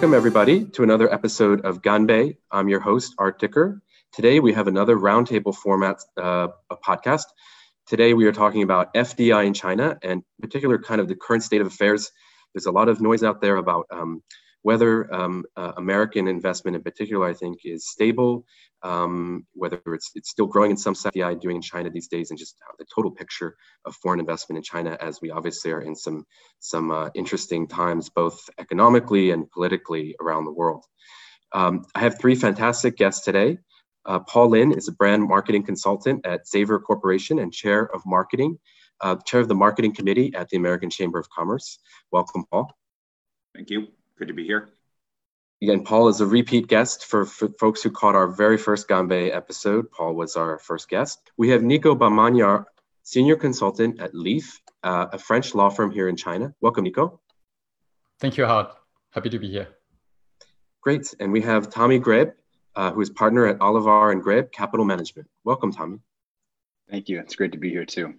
Welcome, everybody, to another episode of Ganbei. I'm your host, Art Dicker. Today, we have another roundtable format uh, podcast. Today, we are talking about FDI in China and particular kind of the current state of affairs. There's a lot of noise out there about um, whether um, uh, American investment in particular, I think, is stable, um, whether it's, it's still growing in some FDI doing in China these days, and just the total picture of foreign investment in China as we obviously are in some, some uh, interesting times, both economically and politically around the world. Um, I have three fantastic guests today. Uh, Paul Lin is a brand marketing consultant at Xaver Corporation and chair of marketing, uh, chair of the marketing committee at the American Chamber of Commerce. Welcome, Paul. Thank you. Good to be here. Again, Paul is a repeat guest for, for folks who caught our very first Ganbei episode. Paul was our first guest. We have Nico Bamanyar, senior consultant at Leaf, uh, a French law firm here in China. Welcome, Nico. Thank you, Howard. Happy to be here. Great. And we have Tommy Greb, uh, who is partner at Olivar and Greb Capital Management. Welcome, Tommy. Thank you. It's great to be here too.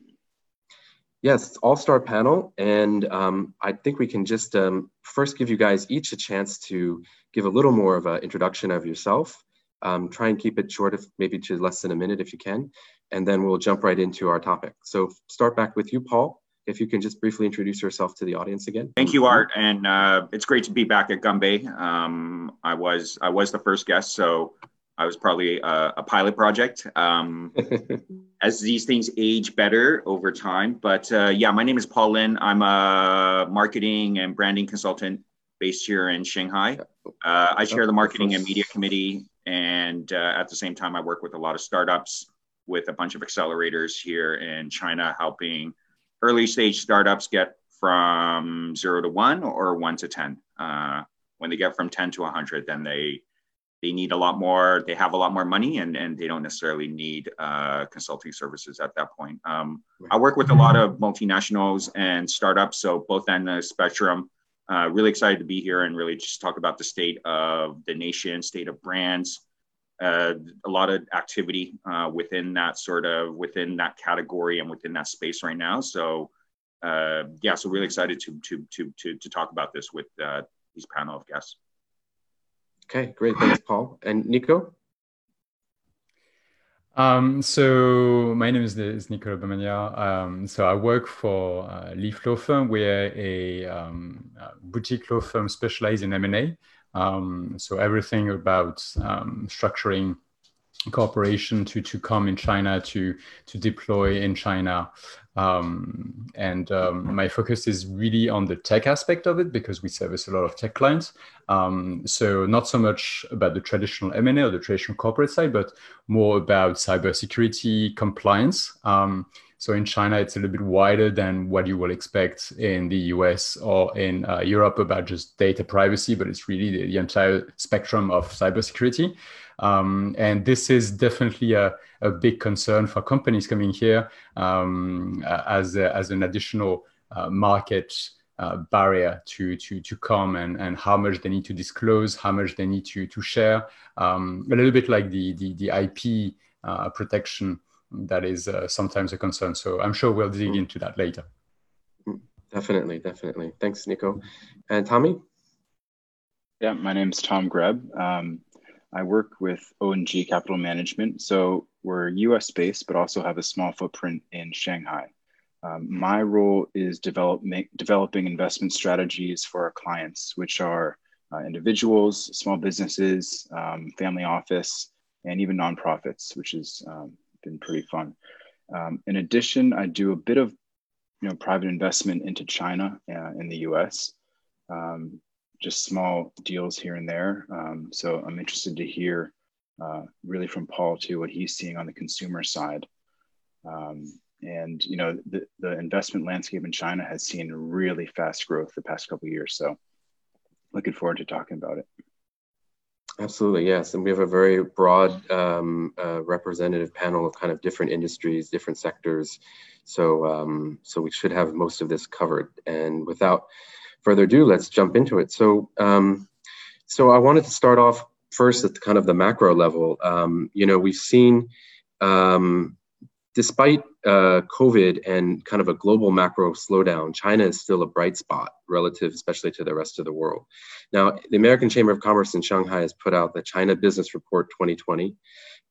Yes, all-star panel, and um, I think we can just um, first give you guys each a chance to give a little more of an introduction of yourself. Um, try and keep it short, if maybe to less than a minute if you can, and then we'll jump right into our topic. So start back with you, Paul. If you can just briefly introduce yourself to the audience again. Thank you, Art, and uh, it's great to be back at Ganbei. Um, I was I was the first guest, so I was probably a, a pilot project. Um, as these things age better over time. But uh, yeah, my name is Paul Lin. I'm a marketing and branding consultant based here in Shanghai. Uh, I chair the marketing and media committee, and uh, at the same time, I work with a lot of startups with a bunch of accelerators here in China, helping early stage startups get from zero to one or one to 10. Uh, when they get from 10 to 100, then they they need a lot more they have a lot more money and, and they don't necessarily need uh, consulting services at that point. Um, i work with a lot of multinationals and startups so both end of the spectrum. Uh, really excited to be here and really just talk about the state of the nation state of brands uh, a lot of activity uh, within that sort of within that category and within that space right now. So uh, yeah so really excited to to to to, to talk about this with uh, these panel of guests Okay, great. Thanks, Paul. And Nico? Um, so my name is, is Nicola Bamania. Um, so I work for uh, Leaf Law Firm. We're a, um, a boutique law firm specialized in M&A. Um, so everything about um, structuring cooperation to to come in China to to deploy in China. Um, and um, my focus is really on the tech aspect of it because we service a lot of tech clients. Um, so not so much about the traditional M&A or the traditional corporate side, but more about cybersecurity compliance. Um, so in China, it's a little bit wider than what you will expect in the US or in uh, Europe about just data privacy, but it's really the, the entire spectrum of cybersecurity. Um, and this is definitely a, a, big concern for companies coming here um, as, a, as an additional uh, market uh, barrier to, to, to come and, and how much they need to disclose, how much they need to, to share. Um, a little bit like the, the, the IP uh, protection that is uh, sometimes a concern. So I'm sure we'll dig into that later. Definitely, definitely. Thanks, Nico. And Tommy? Yeah, my name is Tom Greb. Um, I work with ONG Capital Management. So we're US based, but also have a small footprint in Shanghai. Um, my role is develop, make, developing investment strategies for our clients, which are uh, individuals, small businesses, um, family office, and even nonprofits, which has um, been pretty fun. Um, in addition, I do a bit of you know, private investment into China uh, in the US. Um, just small deals here and there. Um, so I'm interested to hear uh, really from Paul too what he's seeing on the consumer side. Um, and you know the, the investment landscape in China has seen really fast growth the past couple years. So looking forward to talking about it. Absolutely, yes. And we have a very broad um, uh, representative panel of kind of different industries, different sectors. So, um, so we should have most of this covered. And without further ado, let's jump into it. So, um, so I wanted to start off first at the kind of the macro level. Um, you know, we've seen um, despite uh, COVID and kind of a global macro slowdown, China is still a bright spot relative, especially to the rest of the world. Now, the American Chamber of Commerce in Shanghai has put out the China Business Report 2020.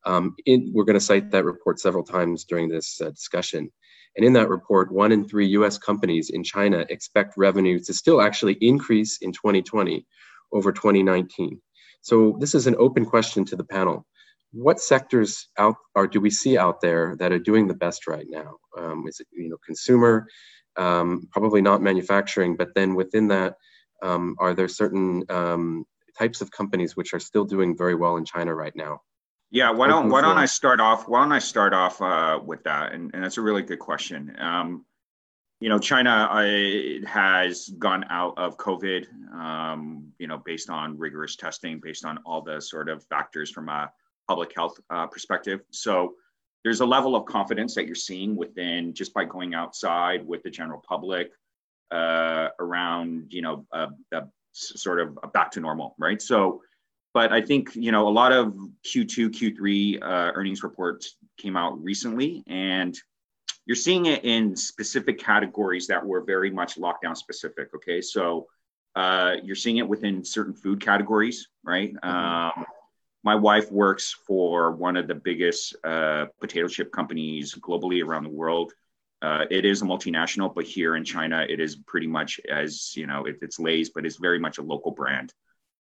Um, we're going to cite that report several times during this uh, discussion. And in that report, one in three US companies in China expect revenue to still actually increase in 2020 over 2019. So this is an open question to the panel what sectors out are do we see out there that are doing the best right now? Um, is it you know consumer, um, probably not manufacturing, but then within that, um, are there certain um, types of companies which are still doing very well in China right now? Yeah, why don't why don't I start off? Why don't I start off uh, with that? And, and that's a really good question. Um, you know, China uh, has gone out of COVID, um, you know, based on rigorous testing, based on all the sort of factors from a public health uh, perspective. So there's a level of confidence that you're seeing within just by going outside with the general public uh, around, you know, uh, sort of back to normal, right? So, but I think you know a lot of Q2, Q3 uh, earnings reports came out recently, and you're seeing it in specific categories that were very much lockdown specific. Okay, so uh, you're seeing it within certain food categories, right? Mm-hmm. Um, my wife works for one of the biggest uh, potato chip companies globally around the world. Uh, it is a multinational, but here in China, it is pretty much as you know, it, it's Lay's, but it's very much a local brand,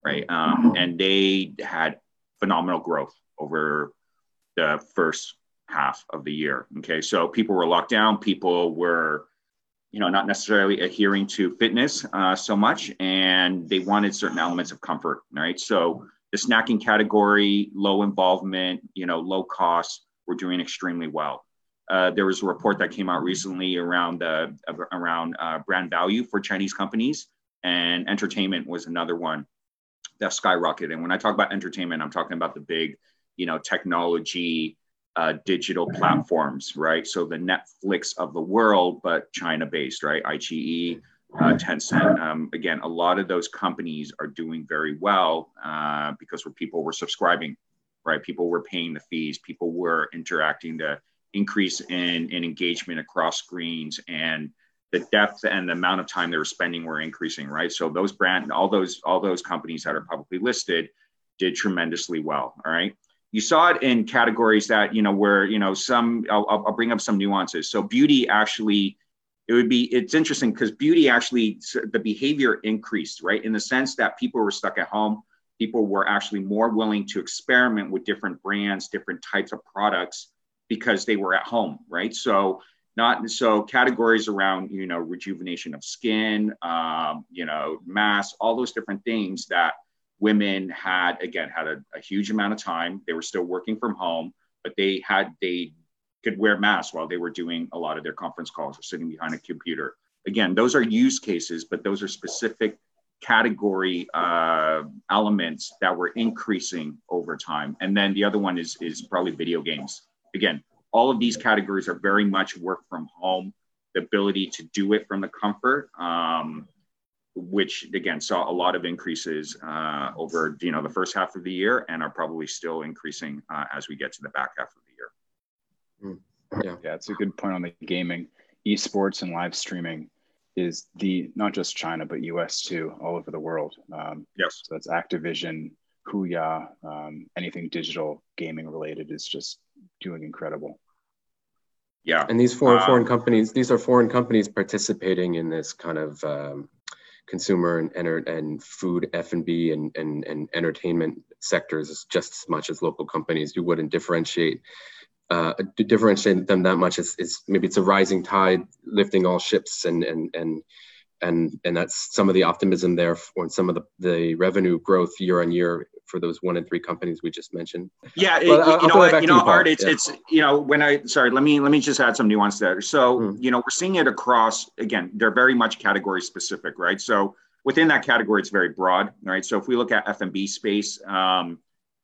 right? Um, and they had phenomenal growth over the first half of the year. Okay, so people were locked down, people were, you know, not necessarily adhering to fitness uh, so much, and they wanted certain elements of comfort, right? So the snacking category, low involvement, you know, low cost, we're doing extremely well. Uh, there was a report that came out recently around the around uh, brand value for Chinese companies, and entertainment was another one that skyrocketed. And when I talk about entertainment, I'm talking about the big, you know, technology, uh, digital platforms, right? So the Netflix of the world, but China based, right? iQIYI, uh, Tencent. Um, again, a lot of those companies are doing very well uh, because where people were subscribing, right? People were paying the fees, people were interacting. The increase in, in engagement across screens and the depth and the amount of time they were spending were increasing, right? So those brand, all those all those companies that are publicly listed did tremendously well. All right. You saw it in categories that you know where you know some. I'll, I'll bring up some nuances. So beauty actually it would be it's interesting because beauty actually the behavior increased right in the sense that people were stuck at home people were actually more willing to experiment with different brands different types of products because they were at home right so not so categories around you know rejuvenation of skin um, you know mass all those different things that women had again had a, a huge amount of time they were still working from home but they had they could wear masks while they were doing a lot of their conference calls or sitting behind a computer. Again, those are use cases, but those are specific category uh, elements that were increasing over time. And then the other one is, is probably video games. Again, all of these categories are very much work from home, the ability to do it from the comfort, um, which again saw a lot of increases uh, over you know the first half of the year and are probably still increasing uh, as we get to the back half of the year. Mm. Yeah. Yeah, it's a good point on the gaming. Esports and live streaming is the not just China but US too, all over the world. Um, yes. So that's Activision, Huya, um, anything digital gaming related is just doing incredible. Yeah. And these foreign foreign companies, these are foreign companies participating in this kind of um, consumer and enter- and food F and B and and entertainment sectors just as much as local companies. You wouldn't differentiate uh, to differentiate them that much is, is maybe it's a rising tide lifting all ships and and and and and that's some of the optimism there for some of the, the revenue growth year on year for those one and three companies we just mentioned. Yeah, it, you, know what, you know, Art, it's yeah. it's you know when I sorry, let me let me just add some nuance there. So mm. you know we're seeing it across again. They're very much category specific, right? So within that category, it's very broad, right? So if we look at F and B space. Um,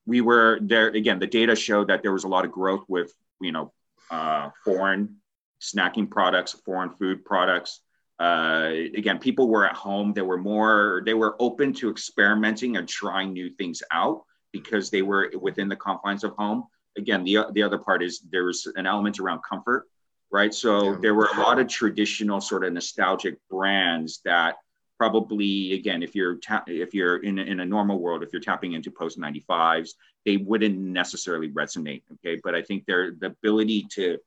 we were there again. The data showed that there was a lot of growth with you know uh, foreign snacking products, foreign food products. Uh, again, people were at home. They were more. They were open to experimenting and trying new things out because they were within the confines of home. again, the the other part is there's an element around comfort, right? So yeah. there were a lot of traditional sort of nostalgic brands that probably again if you're ta- if you're in a, in a normal world if you're tapping into post 95s they wouldn't necessarily resonate okay but i think they're the ability to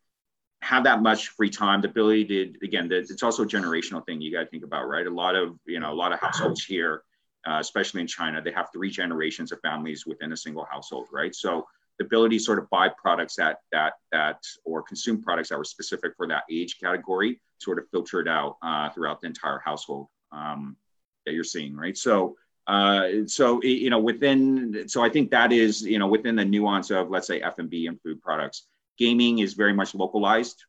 have that much free time. The ability to again it's also a generational thing you got to think about right? A lot of you know a lot of households here uh, especially in china they have three generations of families within a single household right? So the ability to sort of buy products that that that or consume products that were specific for that age category sort of filtered out uh, throughout the entire household um, that you're seeing, right? So, uh, so you know, within, so I think that is, you know, within the nuance of let's say F and B and food products, gaming is very much localized,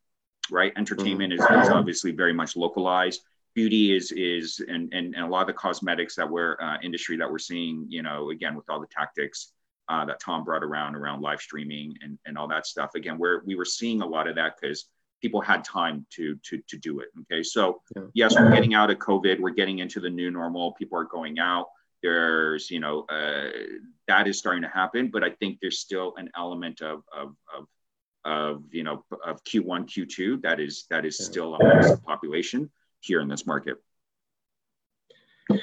right? Entertainment mm-hmm. is, is, obviously very much localized. Beauty is is and and, and a lot of the cosmetics that we're uh, industry that we're seeing, you know, again with all the tactics uh, that Tom brought around around live streaming and and all that stuff. Again, where we were seeing a lot of that because people had time to to to do it. Okay, so yeah. yes, we're getting out of COVID. We're getting into the new normal. People are going out. There's you know uh, that is starting to happen, but I think there's still an element of of of, of you know of Q1 Q2 that is that is still a population here in this market.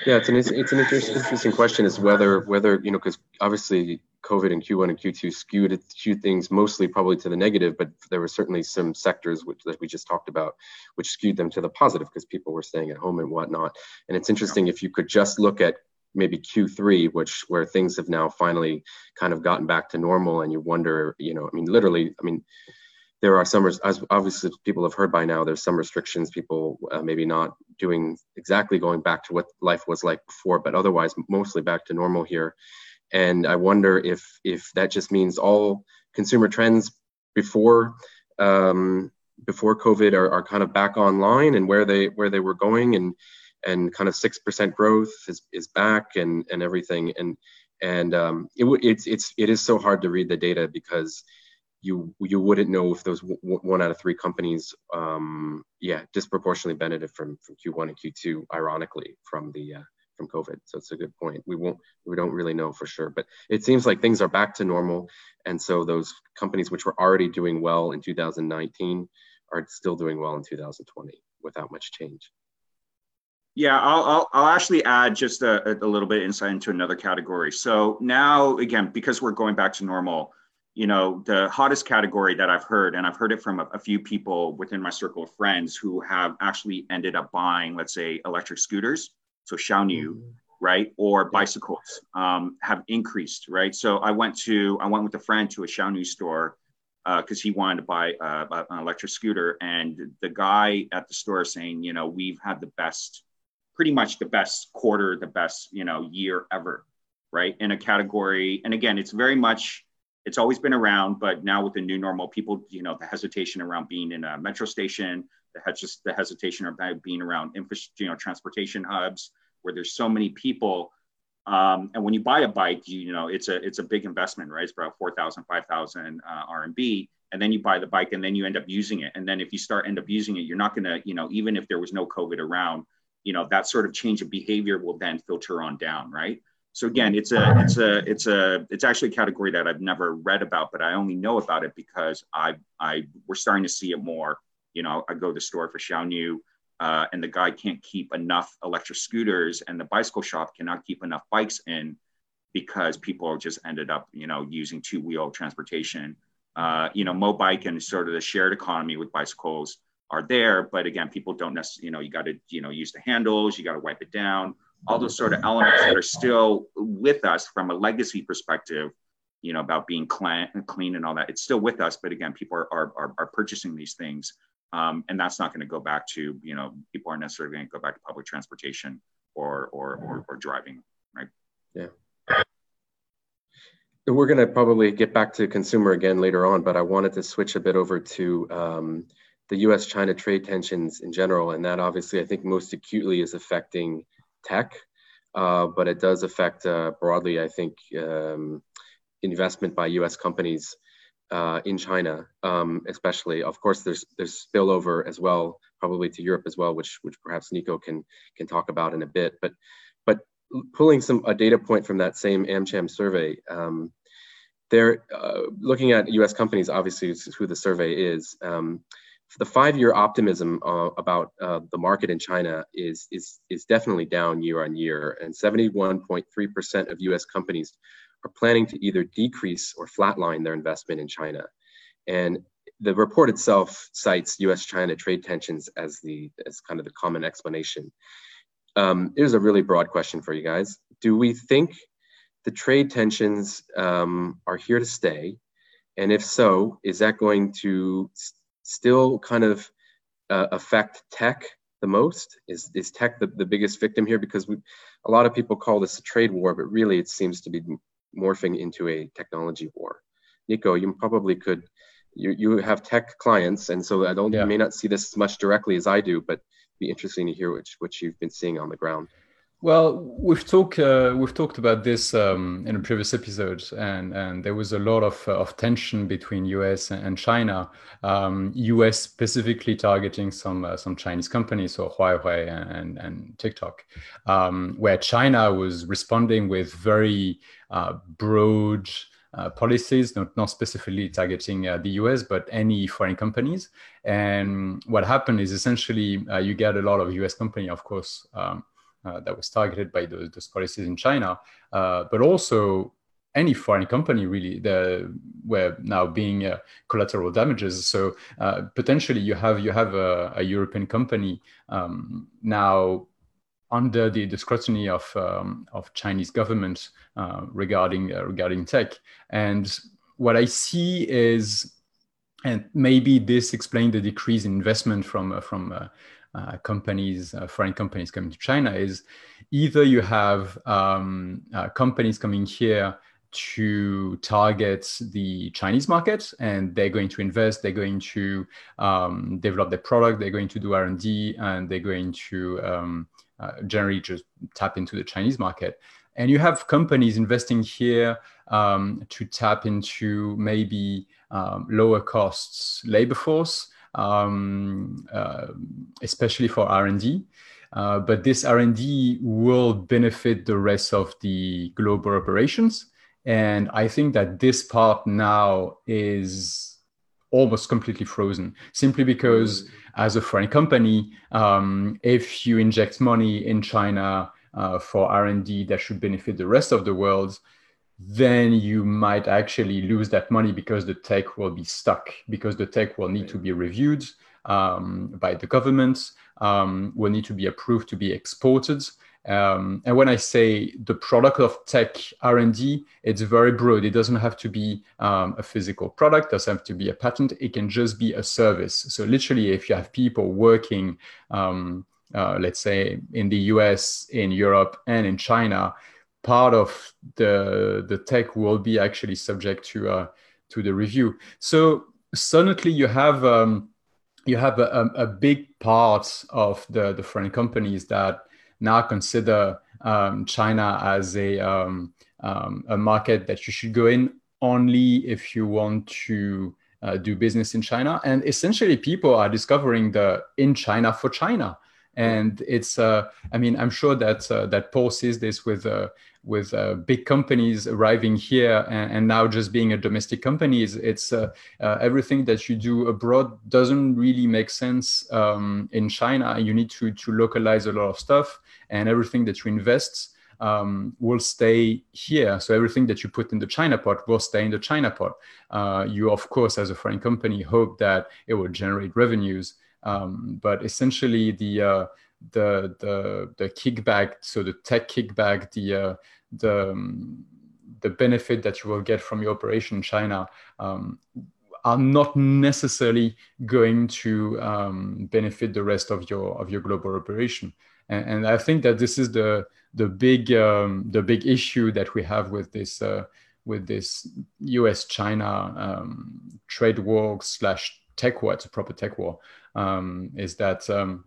Yeah, it's an it's an interesting question is whether whether you know because obviously COVID and Q1 and Q2 skewed it skewed things mostly probably to the negative, but there were certainly some sectors which that we just talked about, which skewed them to the positive because people were staying at home and whatnot. And it's interesting if you could just look at maybe Q3, which where things have now finally kind of gotten back to normal, and you wonder, you know, I mean, literally, I mean, there are some, as obviously people have heard by now, there's some restrictions, people uh, maybe not doing exactly going back to what life was like before, but otherwise mostly back to normal here. And I wonder if if that just means all consumer trends before um, before COVID are, are kind of back online and where they where they were going and and kind of six percent growth is, is back and and everything and and um, it, it's it's it is so hard to read the data because you you wouldn't know if those w- one out of three companies um, yeah disproportionately benefited from from Q1 and Q2 ironically from the uh, from COVID. So it's a good point. We won't, we don't really know for sure, but it seems like things are back to normal. And so those companies which were already doing well in 2019 are still doing well in 2020 without much change. Yeah, I'll, I'll, I'll actually add just a, a little bit insight into another category. So now, again, because we're going back to normal, you know, the hottest category that I've heard, and I've heard it from a, a, few people within my circle of friends who have actually ended up buying, let's say, electric scooters so Xiaoniu, mm-hmm. right, or bicycles um, have increased, right? So I went to I went with a friend to a Xiaoniu store because uh, he wanted to buy uh, an electric scooter, and the guy at the store saying, you know, we've had the best, pretty much the best quarter, the best, you know, year ever, right, in a category. And again, it's very much it's always been around, but now with the new normal, people, you know, the hesitation around being in a metro station, the, just the hesitation about being around infra, you know, transportation hubs where there's so many people. Um, and when you buy a bike, you, you, know, it's a it's a big investment, right? It's about 4,000, 5,000 uh, RMB. And then you buy the bike and then you end up using it. And then if you start end up using it, you're not going to, you know, even if there was no COVID around, you know, that sort of change of behavior will then filter on down, right? So again, it's a it's a it's a it's actually a category that I've never read about, but I only know about it because I I we're starting to see it more. You know, I go to the store for Xiaoniu, uh, and the guy can't keep enough electric scooters, and the bicycle shop cannot keep enough bikes in because people just ended up, you know, using two wheel transportation. Uh, you know, Mobike and sort of the shared economy with bicycles are there, but again, people don't necessarily, you know, you got to, you know, use the handles, you got to wipe it down all those sort of elements that are still with us from a legacy perspective you know about being clean, clean and all that it's still with us but again people are are, are purchasing these things um, and that's not going to go back to you know people aren't necessarily going to go back to public transportation or or or, or driving right? Yeah. We're going to probably get back to consumer again later on but i wanted to switch a bit over to um, the us china trade tensions in general and that obviously i think most acutely is affecting tech, uh, but it does affect uh, broadly, I think, um, investment by U.S. companies uh, in China, um, especially. Of course, there's there's spillover as well, probably to Europe as well, which which perhaps Nico can can talk about in a bit. But but pulling some a data point from that same AmCham survey. Um, they're uh, looking at U.S. companies. Obviously, who the survey is. Um, the five-year optimism uh, about uh, the market in China is is is definitely down year on year, and 71.3% of U.S. companies are planning to either decrease or flatline their investment in China. And the report itself cites U.S.-China trade tensions as the as kind of the common explanation. Um, here's a really broad question for you guys: Do we think the trade tensions um, are here to stay? And if so, is that going to still kind of uh, affect tech the most? Is, is tech the, the biggest victim here? Because we, a lot of people call this a trade war, but really it seems to be morphing into a technology war. Nico, you probably could, you, you have tech clients, and so I don't, yeah. you may not see this as much directly as I do, but be interesting to hear what, what you've been seeing on the ground. Well, we've talked uh, we've talked about this um, in a previous episode, and and there was a lot of uh, of tension between U.S. and China. Um, U.S. specifically targeting some uh, some Chinese companies, so Huawei and and TikTok, um, where China was responding with very uh, broad. Uh, policies, not, not specifically targeting uh, the US, but any foreign companies. And what happened is essentially uh, you get a lot of US company, of course, um, that was targeted by those, those policies in China, uh, but also any foreign company really the, were now being uh, collateral damages. So uh, potentially you have you have a, a European company um, now under the, the scrutiny of um, of Chinese government uh, regarding uh, regarding tech. And what I see is, and maybe this explained the decrease in investment from from uh, companies, uh, foreign companies coming to China is either you have um, uh, companies coming here to target the Chinese market, and they're going to invest, they're going to um, develop their product, they're going to do R&D, and they're going to um, uh, generally just tap into the Chinese market. And you have companies investing here um, to tap into maybe um, lower costs labor force, um, uh, especially for R&D. Uh, but this R&D will benefit the rest of the global operations. And I think that this part now is almost completely frozen simply because mm. as a foreign company, um, if you inject money in China uh, for R&D that should benefit the rest of the world, then you might actually lose that money because the tech will be stuck, because the tech will need to be reviewed um, by the government, um, will need to be approved to be exported. Um, and when I say the product of tech R&D, it's very broad. It doesn't have to be um, a physical product, doesn't have to be a patent. It can just be a service. So literally, if you have people working, um, uh, let's say in the US, in Europe, and in China, part of the the tech will be actually subject to uh, to the review. So suddenly you have um, you have a, a, big part of the the foreign companies that now consider um, China as a um, um, a market that you should go in only if you want to uh, do business in China. And essentially, people are discovering the in China for China and it's uh, i mean i'm sure that uh, that paul sees this with uh, with uh, big companies arriving here and, and, now just being a domestic company it's, it's uh, uh, everything that you do abroad doesn't really make sense um, in china you need to to localize a lot of stuff and everything that you invest um, will stay here. So everything that you put in the China pot will stay in the China pot. you, of course, as a foreign company, hope that it will generate revenues um, but essentially, the uh, the the the kickback, so the tech kickback, the uh, the um, the benefit that you will get from your operation in China um, are not necessarily going to um, benefit the rest of your of your global operation. And, and I think that this is the the big um, the big issue that we have with this uh, with this U.S. China um, trade war slash tech war. It's a proper tech war um, is that um,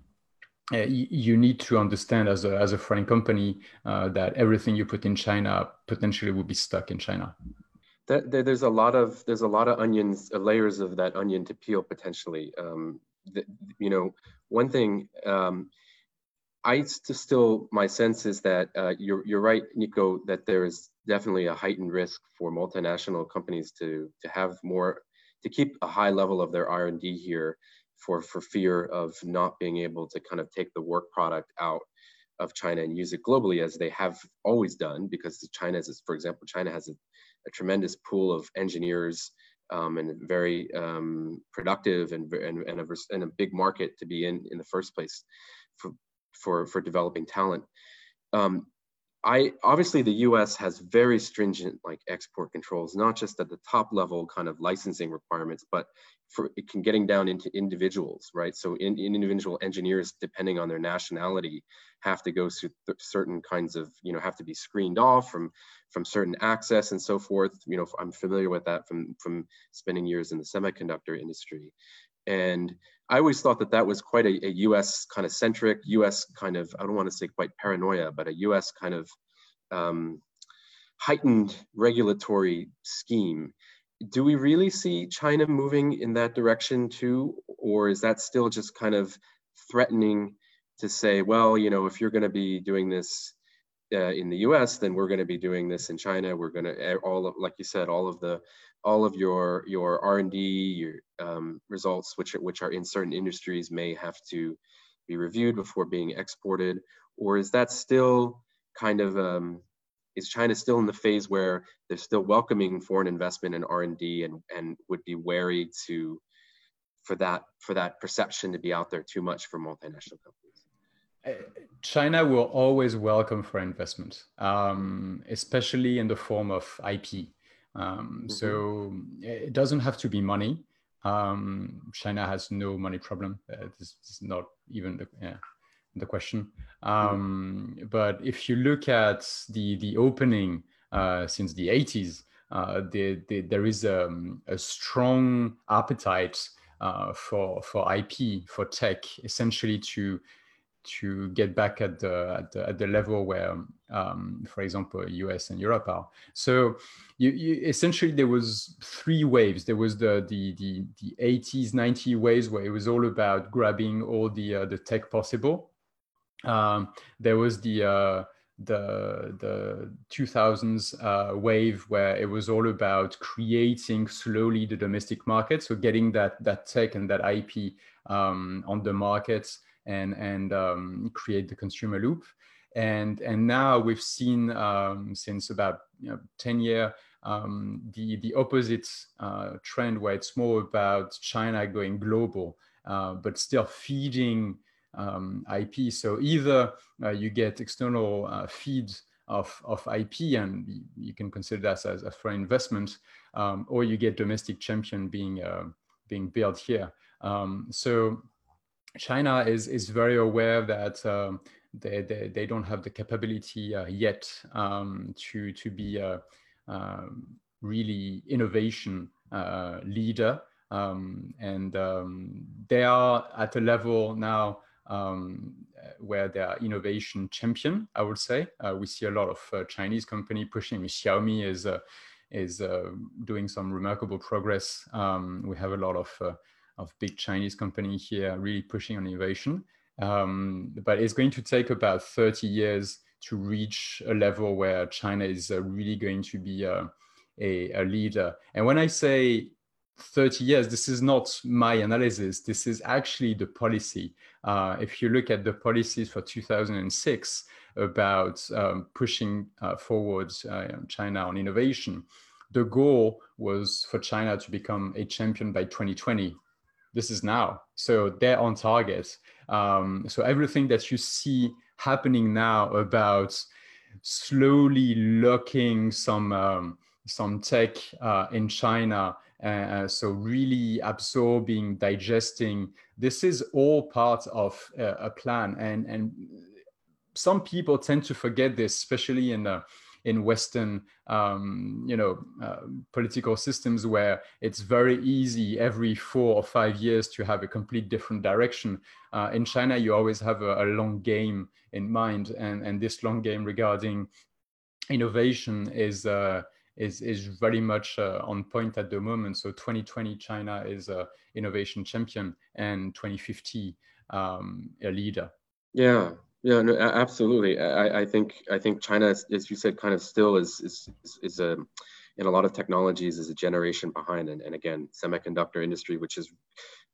uh, you need to understand as a, as a foreign company uh, that everything you put in China potentially will be stuck in China. there's a lot of there's a lot of onions, uh, layers of that onion to peel potentially. Um, the, you know, one thing um, I still, my sense is that uh, you're, you're right, Nico, that there is definitely a heightened risk for multinational companies to, to have more, to keep a high level of their R&D here for, for fear of not being able to kind of take the work product out of China and use it globally as they have always done because China is, for example, China has a, a tremendous pool of engineers um, and very um, productive and, and, and, a, and a big market to be in in the first place for, for, for developing talent. Um, I obviously the U.S. has very stringent like export controls, not just at the top level kind of licensing requirements, but for it can getting down into individuals, right? So in, in individual engineers, depending on their nationality, have to go through certain kinds of, you know, have to be screened off from from certain access and so forth. You know, I'm familiar with that from from spending years in the semiconductor industry, and I always thought that that was quite a, a U.S. kind of centric, U.S. kind of I don't want to say quite paranoia, but a U.S. kind of um, heightened regulatory scheme. Do we really see China moving in that direction too, or is that still just kind of threatening to say, well, you know, if you're going to be doing this uh, in the U.S., then we're going to be doing this in China. We're going to all of, like you said, all of the all of your your R&D your um, results, which are, which are in certain industries, may have to be reviewed before being exported, or is that still kind of um, is China still in the phase where they're still welcoming foreign investment in R&D and and would be wary to for that for that perception to be out there too much for multinational companies? China will always welcome foreign investment, um, especially in the form of IP. Um, mm-hmm. So it doesn't have to be money. Um, China has no money problem. Uh, this, this, is not even the, yeah, the question. Um, mm-hmm. But if you look at the the opening uh, since the 80s, uh, the, the, there is um, a strong appetite uh, for for IP for tech, essentially to to get back at the at the, at the level where, um, for example, US and Europe are. So, you, you, essentially there was three waves. There was the the the, the 80s, 90s waves where it was all about grabbing all the uh, the tech possible. Um, there was the uh, the the 2000s uh, wave where it was all about creating slowly the domestic market, so getting that that tech and that IP um, on the markets and and um, create the consumer loop. And and now we've seen um, since about you know, 10 year um, the the opposite uh, trend where it's more about China going global, uh, but still feeding um, IP. So either uh, you get external uh, feeds of, of IP and you can consider that as a foreign investment, um, or you get domestic champion being uh, being built here. Um, so China is, is very aware that um, they, they, they, don't have the capability uh, yet um, to, to be um, really innovation uh, leader. Um, and um, they are at a level now where they are innovation champion, I would say. Uh, we see a lot of uh, Chinese company pushing. Xiaomi is, uh, is doing some remarkable progress. we have a lot of of big Chinese company here really pushing on innovation. Um, but it's going to take about 30 years to reach a level where China is uh, really going to be uh, a, a, leader. And when I say 30 years, this is not my analysis. This is actually the policy. Uh, if you look at the policies for 2006 about um, pushing uh, forward uh, China on innovation, the goal was for China to become a champion by 2020 this is now. So they're on target. Um, so everything that you see happening now about slowly locking some um, some tech uh, in China, uh, so really absorbing, digesting. This is all part of uh, a plan, and and some people tend to forget this, especially in the in Western, um, you know, uh, political systems where it's very easy every four or five years to have a complete different direction. Uh, in China, you always have a, a, long game in mind, and and this long game regarding innovation is. Uh, is, is very much uh, on point at the moment. So 2020, China is a innovation champion, and 2050, um, a leader. Yeah, Yeah, no, absolutely. I, I think I think China, as you said, kind of still is is is a in a lot of technologies is a generation behind. And, and again, semiconductor industry, which is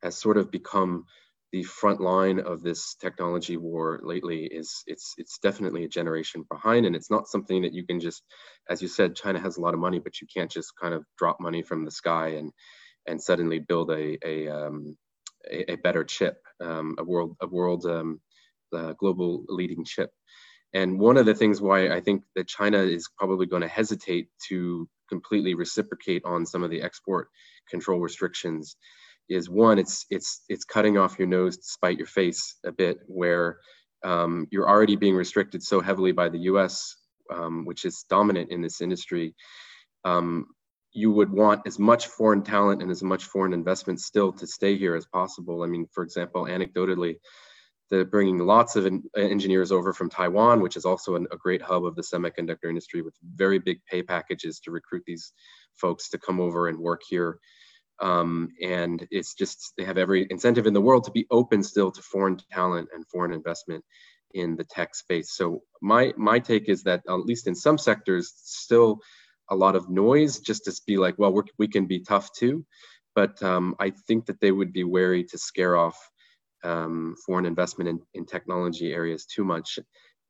has sort of become the front line of this technology war lately, is it's it's definitely a generation behind, and it's not something that you can just, as you said, China has a lot of money, but you can't just kind of drop money from the sky and and suddenly build a a um, a, a, better chip, um, a world a world um, uh, global leading chip. And one of the things why I think that China is probably going to hesitate to completely reciprocate on some of the export control restrictions is one, it's it's it's cutting off your nose to spite your face a bit, where um, you're already being restricted so heavily by the U.S., um, which is dominant in this industry. Um, you would want as much foreign talent and as much foreign investment still to stay here as possible. I mean, for example, anecdotally, they're bringing lots of engineers over from Taiwan, which is also an, a great hub of the semiconductor industry with very big pay packages to recruit these folks to come over and work here. Um, and it's just, they have every incentive in the world to be open still to foreign talent and foreign investment in the tech space. So my, my take is that at least in some sectors, still a lot of noise just to be like, well, we can be tough too. But um, I think that they would be wary to scare off um, foreign investment in, in technology areas too much.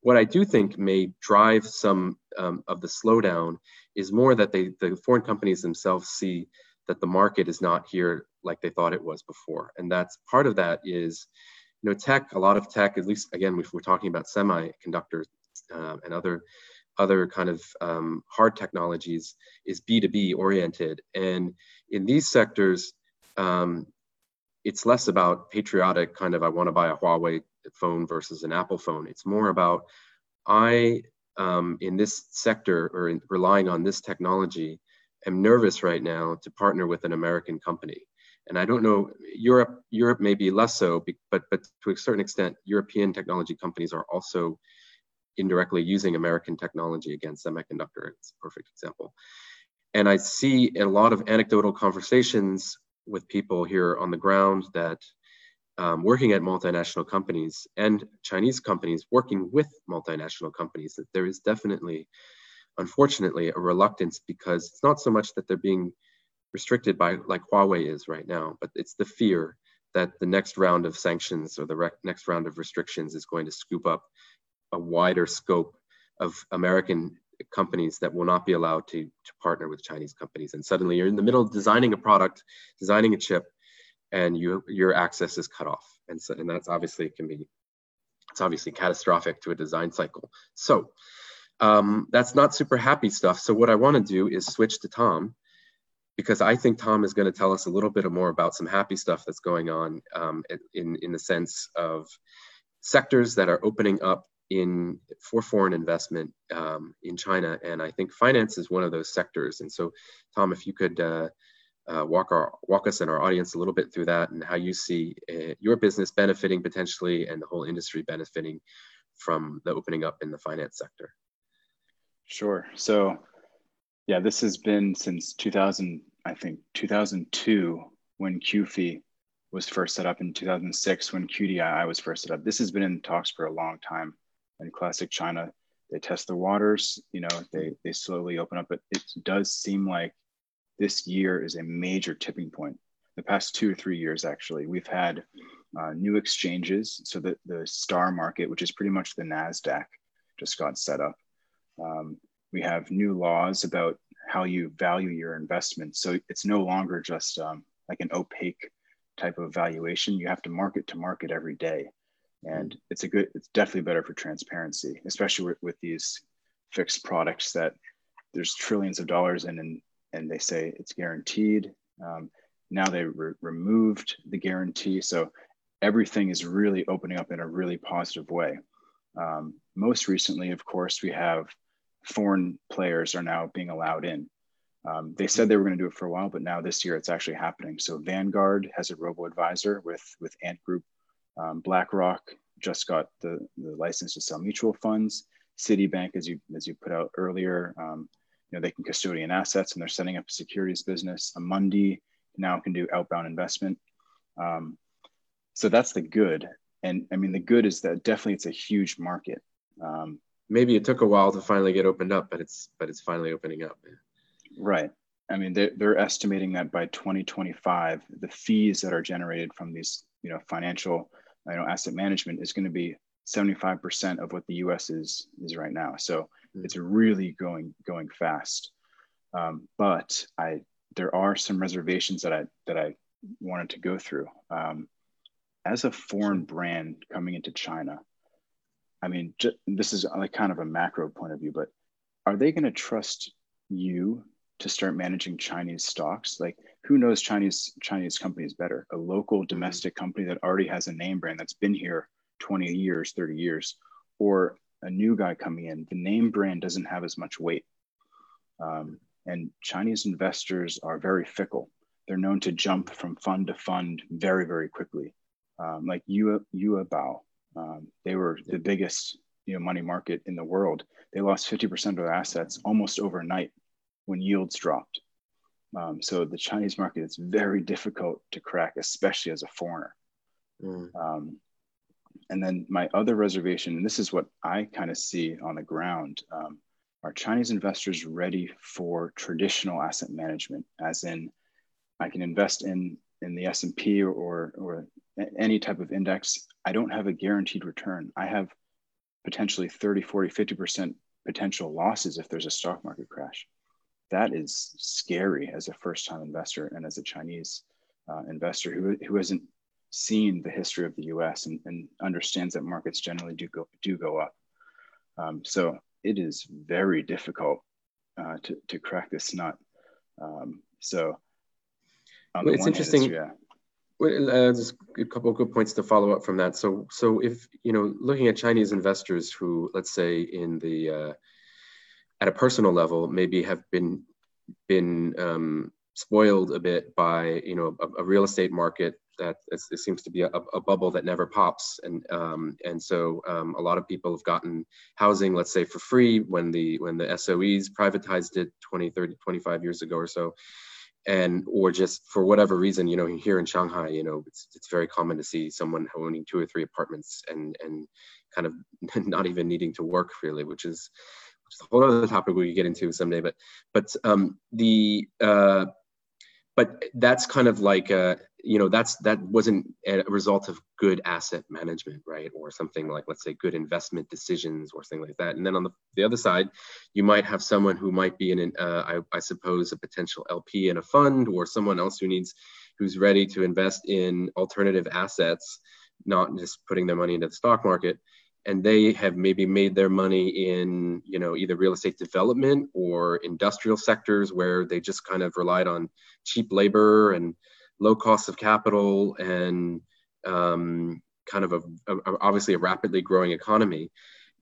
What I do think may drive some um, of the slowdown is more that they, the foreign companies themselves see that the market is not here like they thought it was before. And that's part of that is, you know, tech, a lot of tech, at least again, if we're talking about semiconductors uh, and other other kind of um, hard technologies is B2B oriented. And in these sectors, um, it's less about patriotic kind of I want to buy a Huawei phone versus an Apple phone. It's more about I um, in this sector or in, relying on this technology am nervous right now to partner with an American company. And I don't know Europe. Europe may be less so, but but to a certain extent, European technology companies are also indirectly using American technology against semiconductor. It's a perfect example. And I see a lot of anecdotal conversations with people here on the ground that um, working at multinational companies and Chinese companies working with multinational companies that there is definitely, unfortunately, a reluctance because it's not so much that they're being restricted by like Huawei is right now, but it's the fear that the next round of sanctions or the next round of restrictions is going to scoop up a wider scope of American companies that will not be allowed to, to partner with Chinese companies. And suddenly you're in the middle of designing a product, designing a chip, and you, your access is cut off. And, so, and that's obviously can be, it's obviously catastrophic to a design cycle. So um, that's not super happy stuff. So what I want to do is switch to Tom because I think Tom is going to tell us a little bit more about some happy stuff that's going on um, in, in the sense of sectors that are opening up in for foreign investment um, in China, and I think finance is one of those sectors. And so, Tom, if you could uh, uh, walk our walk us and our audience a little bit through that, and how you see uh, your business benefiting potentially, and the whole industry benefiting from the opening up in the finance sector. Sure. So, yeah, this has been since 2000, I think 2002 when QFII was first set up in 2006 when QDII was first set up. This has been in talks for a long time in classic China. They test the waters, you know, they, they slowly open up, but it does seem like this year is a major tipping point. The past two or three years, actually, we've had uh, new exchanges. So that the star market, which is pretty much the NASDAQ, just got set up. Um, we have new laws about how you value your investments. So it's no longer just um, like an opaque type of valuation. You have to market to market every day and it's a good it's definitely better for transparency especially with, with these fixed products that there's trillions of dollars in and and they say it's guaranteed. Um, now they re- removed the guarantee. So everything is really opening up in a really positive way. Um, most recently of course we have foreign players are now being allowed in. Um, they said they were going to do it for a while but now this year it's actually happening. So vanguard has a robo advisor with with ant group um, BlackRock just got the, the license to sell mutual funds. Citibank, as you as you put out earlier, um, you know they can custodian assets and they're setting up a securities business. Amundi now can do outbound investment. Um, so that's the good. and I mean, the good is that definitely it's a huge market. Um, Maybe it took a while to finally get opened up, but it's but it's finally opening up. Right. I mean, they're, they're estimating that by 2025, the fees that are generated from these, you know, financial, you know, asset management is going to be 75% of what the U.S. is is right now. So mm-hmm. it's really going going fast. Um, but I there are some reservations that I that I wanted to go through. Um, as a foreign brand coming into China, I mean, this is like kind of a macro point of view, but are they going to trust you to start managing Chinese stocks? Like, who knows Chinese Chinese companies better? A local mm-hmm. domestic company that already has a name brand that's been here 20 years, 30 years, or a new guy coming in. The name brand doesn't have as much weight. Um, and Chinese investors are very fickle. They're known to jump from fund to fund very, very quickly. Um, like Yua, Yuebao, um, they were the biggest you know, money market in the world. They lost 50% of their assets almost overnight when yields dropped. Um, so the Chinese market is very difficult to crack, especially as a foreigner. Mm. Um, and then my other reservation, and this is what I kind of see on the ground, um, are Chinese investors ready for traditional asset management? As in, I can invest in in the S and P or or any type of index. I don't have a guaranteed return. I have potentially 30, 40, 50% potential losses if there's a stock market crash that is scary as a first time investor and as a Chinese uh, investor who, who hasn't seen the history of the US and, and understands that markets generally do go, do go up. Um, so it is very difficult uh, to, to crack this nut. Um, so well, it's interesting. Hand, yeah. Well, uh, just a couple of good points to follow up from that. So, so if you know, looking at Chinese investors who, let's say, in the uh, at a personal level maybe have been been um, spoiled a bit by you know a, a real estate market that it seems to be a, a, bubble that never pops. And um, and so um, a lot of people have gotten housing let's say for free when the when the SOEs privatized it 20 30 25 years ago or so. And or just for whatever reason you know here in Shanghai you know it's, it's very common to see someone owning two or three apartments and and kind of not even needing to work really which is which is a whole other topic we could get into someday. But but um, the uh, but that's kind of like uh, you know that's that wasn't a result of good asset management, right? Or something like let's say good investment decisions or something like that. And then on the, the other side, you might have someone who might be in an uh, I, I suppose a potential LP in a fund or someone else who needs who's ready to invest in alternative assets, not just putting their money into the stock market and they have maybe made their money in you know either real estate development or industrial sectors where they just kind of relied on cheap labor and low cost of capital and um, kind of a, a, obviously a rapidly growing economy.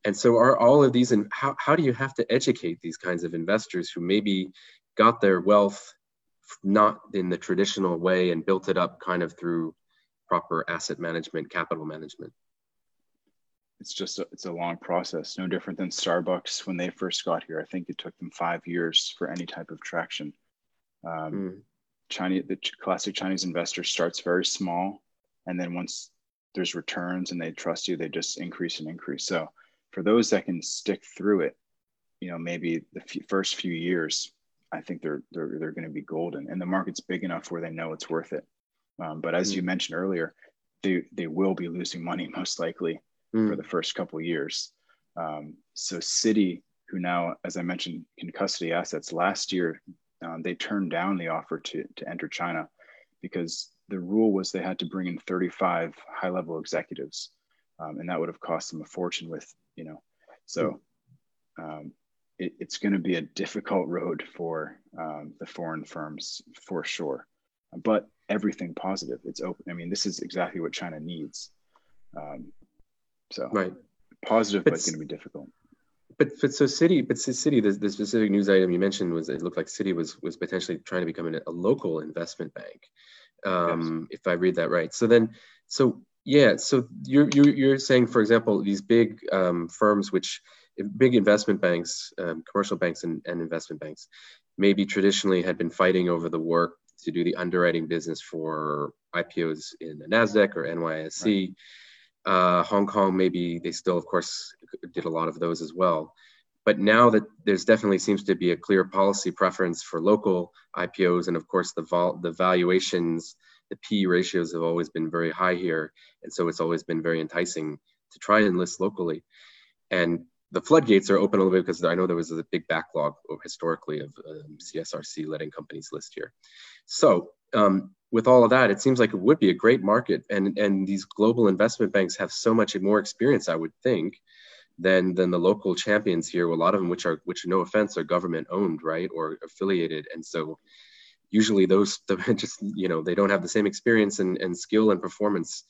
And so are all of these and how, how do you have to educate these kinds of investors who maybe got their wealth not in the traditional way and built it up kind of through proper asset management capital management it's just a, it's a long process no different than starbucks. When they first got here i think it took them five years for any type of traction. Um, mm. chinese the classic chinese investor starts very small and then once there's returns and they trust you they just increase and increase. So for those that can stick through it you know maybe the first few years i think they're they're, they're going to be golden and the market's big enough where they know it's worth it. Um, but as mm. you mentioned earlier they they will be losing money most likely mm. for the first couple years. Um, so Citi, who now, as I mentioned, can custody assets, last year um, they turned down the offer to, to enter China because the rule was they had to bring in 35 high level executives. Um, and that would have cost them a fortune with, you know, so um, it, it's going to be a difficult road for um, the foreign firms for sure. But everything positive. It's open. I mean, this is exactly what China needs. So right, positive, but, but it's going to be difficult. But but so Citi, but Citi, the, the specific news item you mentioned was it looked like Citi was was potentially trying to become a, a local investment bank, um, yes. if I read that right. So then, so yeah, so you're you're, you're saying, for example, these big um, firms, which big investment banks, um, commercial banks, and, and investment banks, maybe traditionally had been fighting over the work to do the underwriting business for IPOs in the Nasdaq or NYSE. Right Uh, Hong Kong, maybe they still, of course, did a lot of those as well. But now that there's definitely seems to be a clear policy preference for local IPOs, and of course the vol- the valuations, the P ratios have always been very high here, and so it's always been very enticing to try and list locally. And the floodgates are open a little bit because I know there was a big backlog historically of um, CSRC letting companies list here. So um, with all of that, it seems like it would be a great market, and and these global investment banks have so much more experience, I would think, than than the local champions here. A lot of them, which are which, no offense, are government owned, right, or affiliated, and so usually those just you know they don't have the same experience and, and skill and performance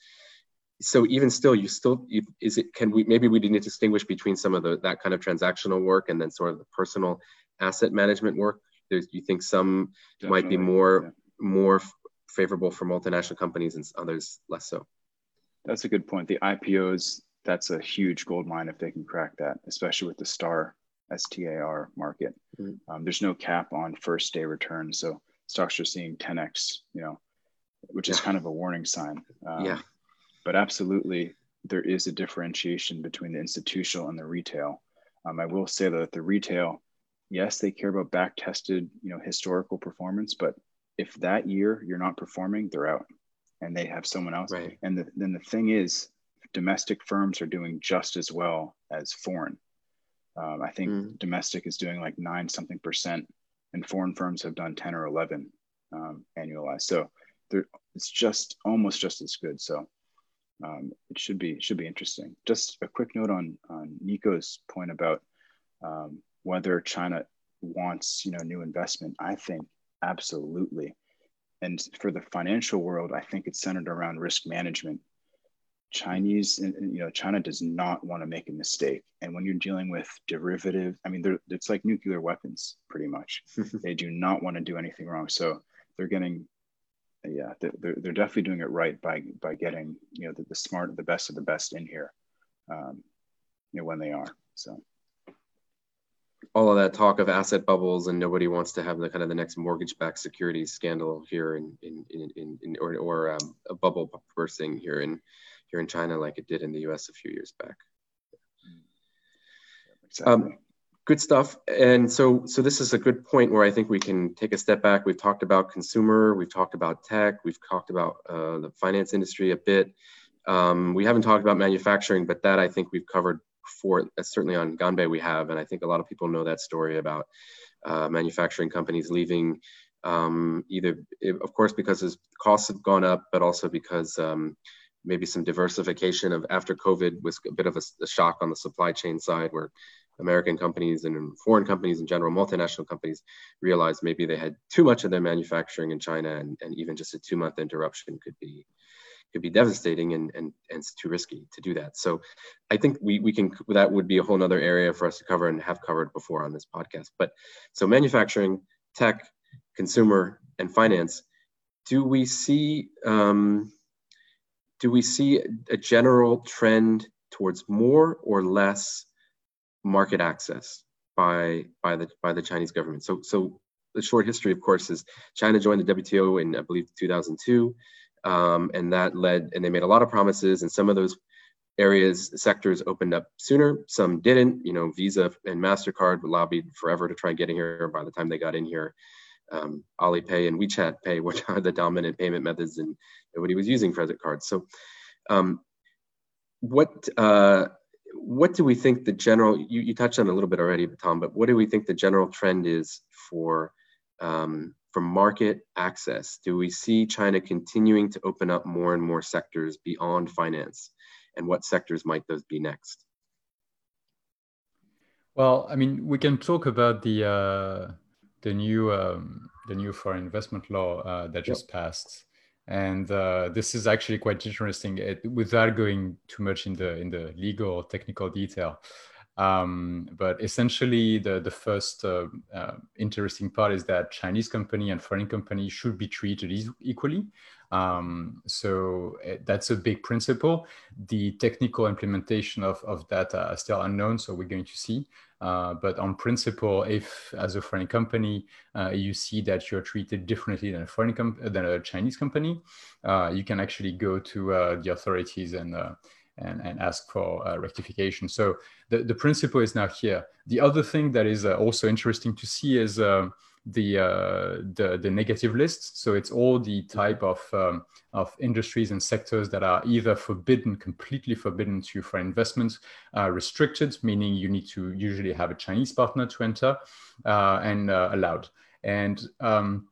so even still you still is it can we maybe we need to distinguish between some of the that kind of transactional work and then sort of the personal asset management work There's, you think some Definitely, might be more yeah. More favorable for multinational companies and others less so? That's a good point. The ipos that's a huge gold mine if they can crack that especially with the star star market. Mm-hmm. um, there's no cap on first day returns so stocks are seeing 10x you know which is kind of a warning sign. Um, yeah. but absolutely there is a differentiation between the institutional and the retail. Um, I will say that the retail, yes, they care about back tested, you know, historical performance, but if that year you're not performing, they're out and they have someone else. Right. And the, then the thing is, domestic firms are doing just as well as foreign. Um, I think mm. domestic is doing like nine something percent, and foreign firms have done 10 or 11 um, annualized. So it's just almost just as good. So um, it should be should be interesting. Just a quick note on on Nico's point about um, whether China wants you know new investment. I think absolutely, and for the financial world, I think it's centered around risk management. Chinese, you know, China does not want to make a mistake. And when you're dealing with derivative, I mean, it's like nuclear weapons, pretty much. they do not want to do anything wrong. So they're getting yeah, they're, they're definitely doing it right by by getting you know the, the smart, the best of the best in here, um, you know when they are. So all of that talk of asset bubbles and nobody wants to have the kind of the next mortgage-backed securities scandal here in in in, in, in or, or um, a bubble bursting here in here in China like it did in the U.S. a few years back. Exactly. Um, good stuff and so so this is a good point where i think we can take a step back we've talked about consumer we've talked about tech we've talked about uh, the finance industry a bit um, we haven't talked about manufacturing but that i think we've covered for certainly on ganbei we have and i think a lot of people know that story about uh, manufacturing companies leaving um, either of course because costs have gone up but also because um, maybe some diversification of after covid was a bit of a, a shock on the supply chain side where American companies and foreign companies in general, multinational companies, realized maybe they had too much of their manufacturing in China, and, and even just a two month interruption could be could be devastating and, and, and it's too risky to do that. So I think we, we can, that would be a whole nother area for us to cover and have covered before on this podcast. But so manufacturing, tech, consumer, and finance, do we see, um, do we see a general trend towards more or less market access by by the by the Chinese government. So so the short history, of course, is China joined the WTO in I believe 2002, um, and that led and they made a lot of promises, and some of those areas sectors opened up sooner, some didn't. You know, Visa and Mastercard lobbied forever to try and get in here. By the time they got in here, um, Alipay and WeChat Pay, which are the dominant payment methods, and nobody was using credit cards. So, um, what uh, what do we think the general, you, you touched on a little bit already, Tom, but what do we think the general trend is for, um, for market access? Do we see China continuing to open up more and more sectors beyond finance? And what sectors might those be next? Well, I mean, we can talk about the uh, the new um, the new foreign investment law uh, that just yep. passed and uh, this is actually quite interesting it, without going too much in the in the legal technical detail um, but essentially the the first uh, uh, interesting part is that chinese company and foreign company should be treated equally. Um, so eh, that's a big principle. The technical implementation of, of that are still unknown so we're going to see. Uh, but on principle, if as a foreign company uh, you see that you're treated differently than a foreign com- than a Chinese company, uh, you can actually go to uh, the authorities and uh, and, and ask for uh, rectification. So the, the principle is now here. The other thing that is uh, also interesting to see is um, the, uh, the, the negative list. So it's all the type of um, of industries and sectors that are either forbidden, completely forbidden to for investment, uh, restricted, meaning you need to usually have a Chinese partner to enter, uh, and uh, allowed. And um,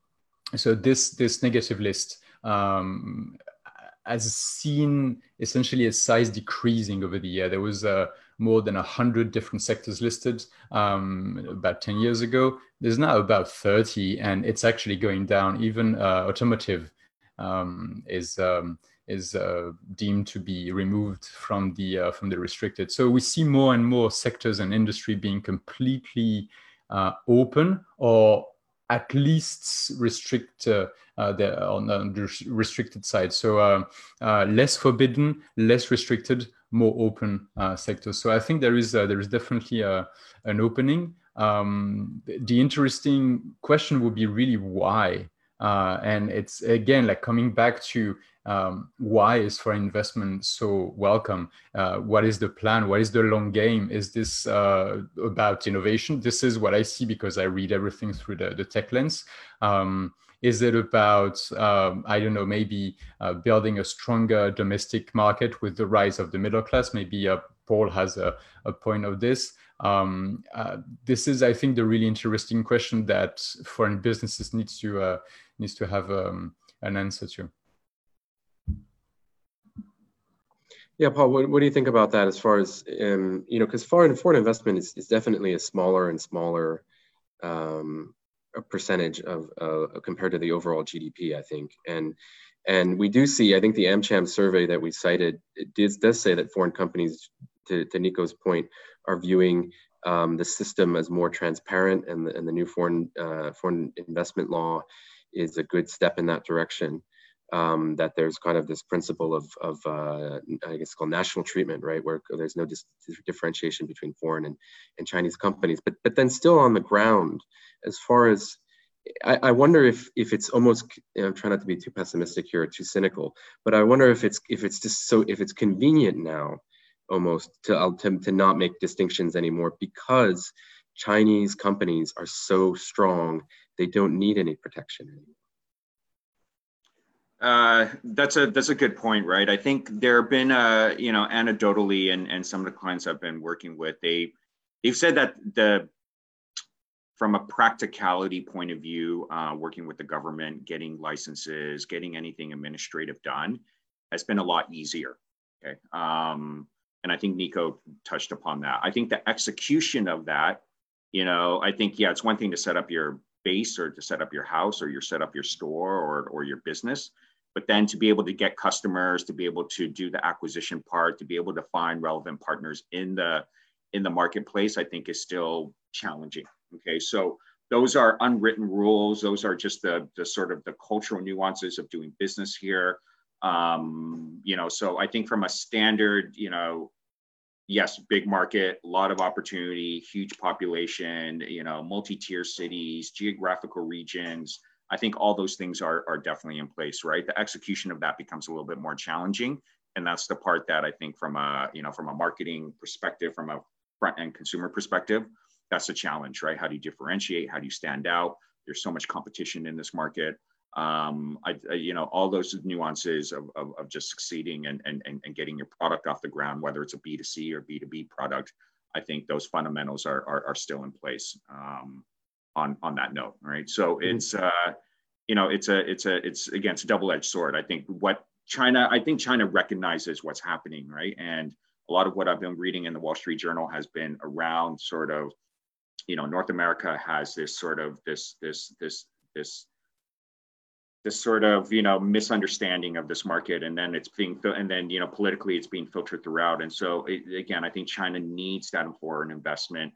so this this negative list um, has seen essentially a size decreasing over the year. There was uh, more than 100 different sectors listed um, about 10 years ago. There's now about 30, and it's actually going down. Even uh, automotive um, is um, is uh, deemed to be removed from the uh, from the restricted. So we see more and more sectors and industry being completely uh, open or at least restrict uh, uh, the, on the restricted side. So uh, uh, less forbidden, less restricted, more open uh, sectors. So I think there is there is definitely a, an opening. Um, the interesting question would be really why, and it's again like coming back to um, why is foreign investment so welcome? Uh, what is the plan? What is the long game? Is this uh, about innovation? This is what I see because I read everything through the, the tech lens. Um, is it about, um, I don't know, maybe uh, building a stronger domestic market with the rise of the middle class? Maybe uh, Paul has a, a point of this. Um, uh, this is, I think, the really interesting question that foreign businesses needs to uh, needs to have um, an answer to. Yeah, Paul, what, what do you think about that as far as, um, you know, because foreign foreign investment is, is definitely a smaller and smaller um, percentage of uh, compared to the overall GDP, I think. And and we do see, I think the AmCham survey that we cited it does, does say that foreign companies, to, to Nico's point, are viewing um, the system as more transparent, and the, and the new foreign uh, foreign investment law is a good step in that direction um, that there's kind of this principle of, of uh, I guess called national treatment, right, where there's no dis- differentiation between foreign and, and Chinese companies. But but then still on the ground, as far as I, I wonder if if it's almost I'm trying not to be too pessimistic here or too cynical, but I wonder if it's if it's just so if it's convenient now almost to to, to not make distinctions anymore because Chinese companies are so strong they don't need any protection anymore. Uh, that's a that's a good point, right? I think there have been, uh, you know, anecdotally, and and some of the clients I've been working with, they they've said that the from a practicality point of view, uh, working with the government, getting licenses, getting anything administrative done, has been a lot easier. Okay, um, and I think Nico touched upon that. I think the execution of that, you know, I think yeah, it's one thing to set up your base or to set up your house or you set up your store or or your business but then to be able to get customers to be able to do the acquisition part to be able to find relevant partners in the in the marketplace i think is still challenging okay? So those are unwritten rules. Those are just the the sort of the cultural nuances of doing business here. Um, you know so i think from a standard you know yes big market a lot of opportunity huge population you know multi-tier cities geographical regions I think all those things are, are definitely in place, right? The execution of that becomes a little bit more challenging. And that's the part that I think from a, you know, from a marketing perspective, from a front end consumer perspective, that's a challenge, right? How do you differentiate? How do you stand out? There's so much competition in this market. Um, I, I, you know, all those nuances of, of, of just succeeding and, and, and getting your product off the ground, whether it's a B2C or B2B product, I think those fundamentals are, are, are still in place. Um, on on that note right so mm-hmm. it's uh you know it's a it's a it's again it's a double-edged sword. I think what china i think china recognizes what's happening right? And a lot of what i've been reading in the wall street journal has been around sort of you know north america has this sort of this this this this this sort of you know misunderstanding of this market and then it's being and then you know politically it's being filtered throughout. And so it, again i think china needs that foreign investment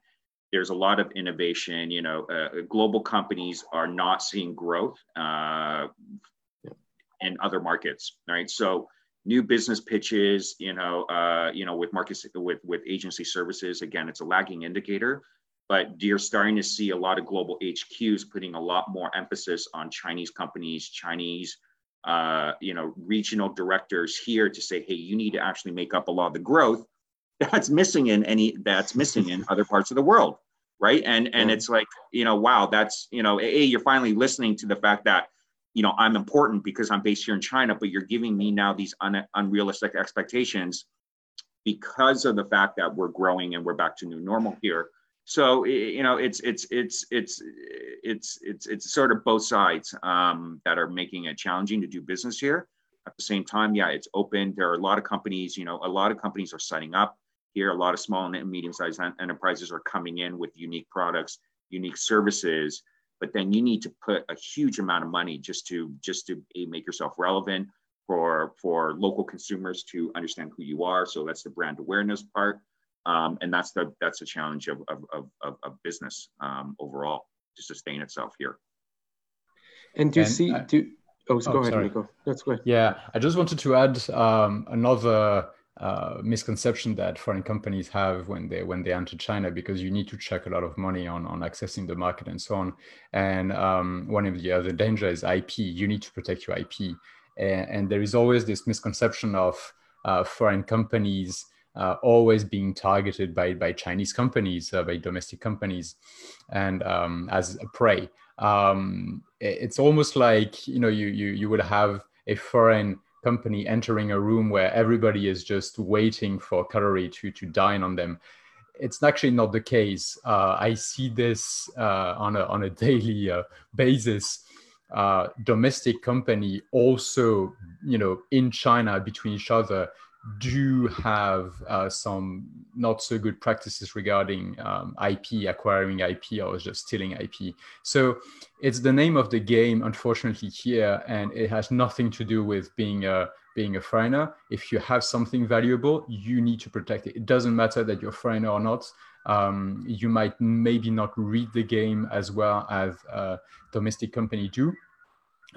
there's a lot of innovation. You know, uh, global companies are not seeing growth uh, in other markets, right? So new business pitches, you know, uh, you know, with markets with with agency services, again, it's a lagging indicator. But you're starting to see a lot of global HQs putting a lot more emphasis on Chinese companies, Chinese uh, you know, regional directors here to say, hey, you need to actually make up a lot of the growth that's missing in any that's missing in other parts of the world, right? And and it's like, you know, wow, that's you know, a you're finally listening to the fact that you know I'm important because I'm based here in China, but you're giving me now these un, unrealistic expectations because of the fact that we're growing and we're back to new normal here. So you know, it's it's it's it's it's it's it's sort of both sides um, that are making it challenging to do business here. At the same time, yeah, it's open. There are a lot of companies. You know, a lot of companies are signing up here. A lot of small and medium-sized enterprises are coming in with unique products, unique services. But then you need to put a huge amount of money just to just to make yourself relevant for for local consumers to understand who you are. So that's the brand awareness part, um, and that's the that's the challenge of of of, of business um, overall to sustain itself here. And do you and, see uh, do oh, so oh, go ahead, sorry. Nico. That's good. Yeah, I just wanted to add um, another. Uh, misconception that foreign companies have when they when they enter China because you need to check a lot of money on on accessing the market and so on. And um, one of the other dangers is IP. You need to protect your IP and, and there is always this misconception of uh, foreign companies uh, always being targeted by, by Chinese companies, uh, by domestic companies, and um, as a prey. Um, it's almost like you know you, you you would have a foreign company entering a room where everybody is just waiting for cutlery to to dine on them. It's actually not the case. Uh, I see this uh, on a on a daily uh, basis uh, domestic company also, you know, in China between each other do have uh, some not so good practices regarding um, IP, acquiring IP, or just stealing IP. So it's the name of the game, unfortunately, here, and it has nothing to do with being a being a foreigner. If you have something valuable, you need to protect it. It doesn't matter that you're foreigner or not. Um, you might maybe not read the game as well as a domestic company do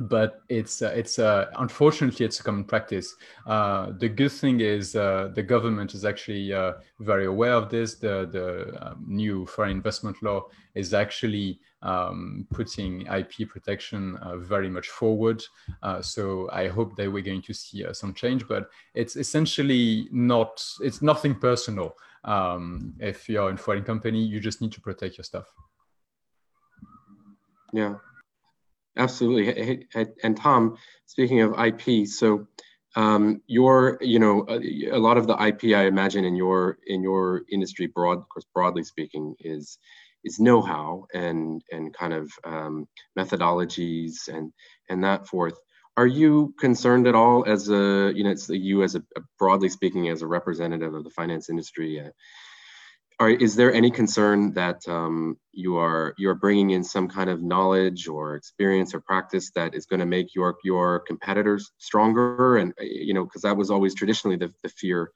but it's uh, it's uh, unfortunately it's a common practice. Uh, the good thing is uh, the government is actually uh, very aware of this. The the um, new foreign investment law is actually um, putting IP protection uh, very much forward. so I hope that we're going to see some change. But it's essentially not it's nothing personal. Um, if you're in foreign company, you just need to protect your stuff. Yeah, Absolutely. And Tom, speaking of IP, so um, your, you know, a, a, lot of the IP I imagine in your in your industry, broad, of course, broadly speaking, is is know-how and and kind of um, methodologies and and that forth. Are you concerned at all as a, you know, it's you as a, broadly speaking as a representative of the finance industry? Uh, are, is there any concern that um, you are you're bringing in some kind of knowledge or experience or practice that is going to make your your competitors stronger? And uh, you know because that was always traditionally the, the fear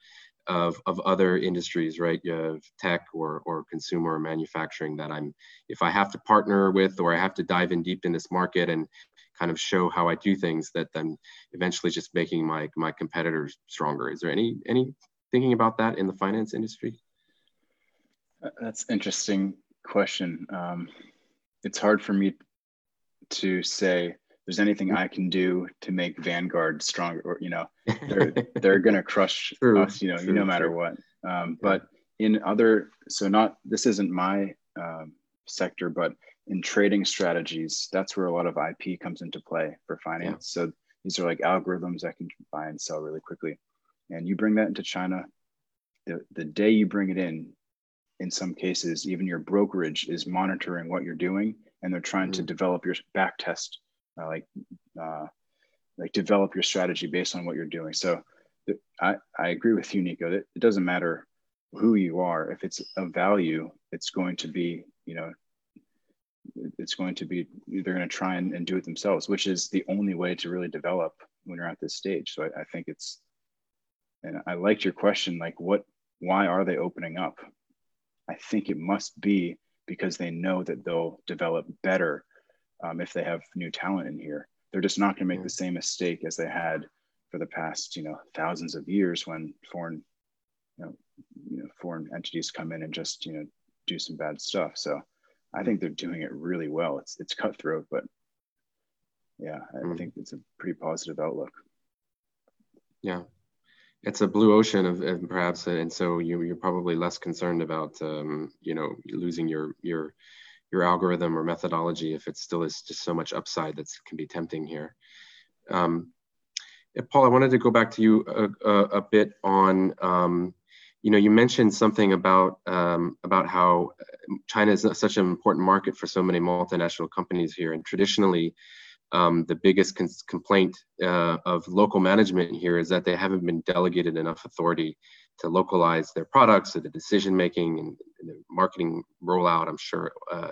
of, of other industries right? You have tech or, or consumer or manufacturing that i'm if i have to partner with or i have to dive in deep in this market and kind of show how i do things that then eventually just making my my competitors stronger. Is there any any thinking about that in the finance industry that's interesting question. Um, it's hard for me to say there's anything I can do to make Vanguard stronger. Or you know, they're they're gonna crush true, us. You know, true, no matter true. what. Um, but in other, so not this isn't my um, sector, but in trading strategies, that's where a lot of IP comes into play for finance. Yeah. So these are like algorithms that can buy and sell really quickly. And you bring that into China, the, the day you bring it in, in some cases, even your brokerage is monitoring what you're doing and they're trying mm-hmm. to develop your back test, uh, like, uh, like develop your strategy based on what you're doing. So th- I, I agree with you, Nico, that it doesn't matter who you are. If it's a value, it's going to be, you know, it's going to be, they're going to try and, and do it themselves, which is the only way to really develop when you're at this stage. So I, I think it's, and I liked your question, like what, why are they opening up? I think it must be because they know that they'll develop better um, if they have new talent in here. They're just not going to make the same mistake as they had for the past, you know, thousands of years when foreign, you know, you know, foreign entities come in and just, you know, do some bad stuff. So I think they're doing it really well. It's it's cutthroat, but yeah, I mm. think it's a pretty positive outlook. Yeah, it's a blue ocean of, of perhaps, and so you, you're probably less concerned about um, you know losing your your your algorithm or methodology if it still is just so much upside that can be tempting here. Um, Paul, I wanted to go back to you a, a, a bit on, um, you know, you mentioned something about um, about how China is such an important market for so many multinational companies here, and traditionally, um, the biggest complaint uh, of local management here is that they haven't been delegated enough authority to localize their products, or the decision making and, and the marketing rollout. I'm sure uh,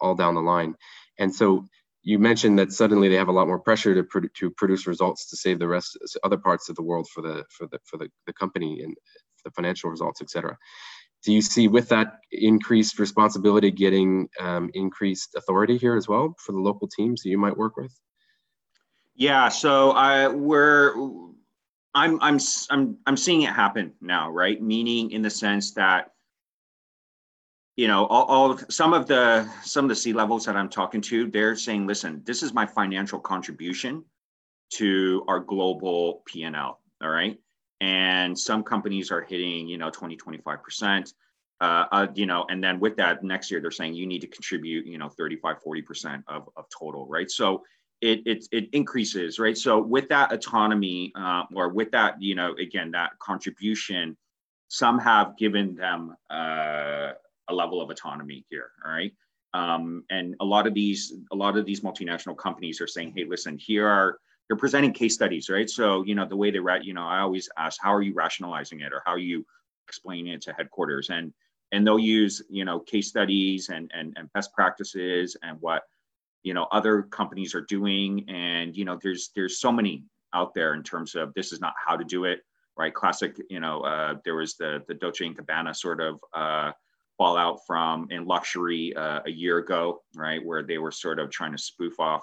all down the line, and so you mentioned that suddenly they have a lot more pressure to, pro- to produce results to save the rest other parts of the world for the for the for the, the company and the financial results, et cetera. Do you see with that increased responsibility getting um, increased authority here as well for the local teams that you might work with? Yeah, so I we're I'm I'm I'm I'm seeing it happen now, right? Meaning in the sense that you know all, all some of the some of the C levels that i'm talking to they're saying listen this is my financial contribution to our global p&l all right and some companies are hitting you know 20 25% uh, uh, you know and then with that next year they're saying you need to contribute you know 35 40% of, of total right so it, it it increases right so with that autonomy uh, or with that you know again that contribution some have given them uh, a level of autonomy here. All right. Um, and a lot of these a lot of these multinational companies are saying, hey, listen, here are they're presenting case studies, right? So you know the way they write, you know, I always ask, how are you rationalizing it, or how are you explaining it to headquarters, and and they'll use you know case studies and and, and best practices and what you know other companies are doing, and you know there's there's so many out there in terms of this is not how to do it, right? Classic, you know, uh, there was the the Dolce and Gabbana sort of uh, fallout from in luxury uh, a year ago, right, where they were sort of trying to spoof off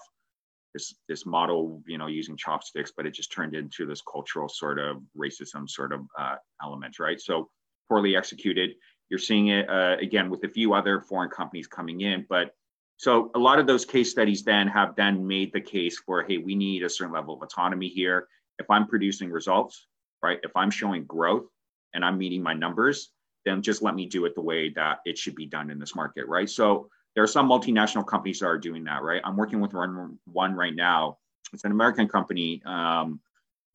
this this model, you know, using chopsticks, but it just turned into this cultural sort of racism sort of uh, element, right? So poorly executed. You're seeing it uh, again with a few other foreign companies coming in, but so a lot of those case studies then have then made the case for, hey, we need a certain level of autonomy here. If I'm producing results, right? If I'm showing growth and I'm meeting my numbers, then just let me do it the way that it should be done in this market, right? So there are some multinational companies that are doing that, right? I'm working with one, one right now. It's an American company um,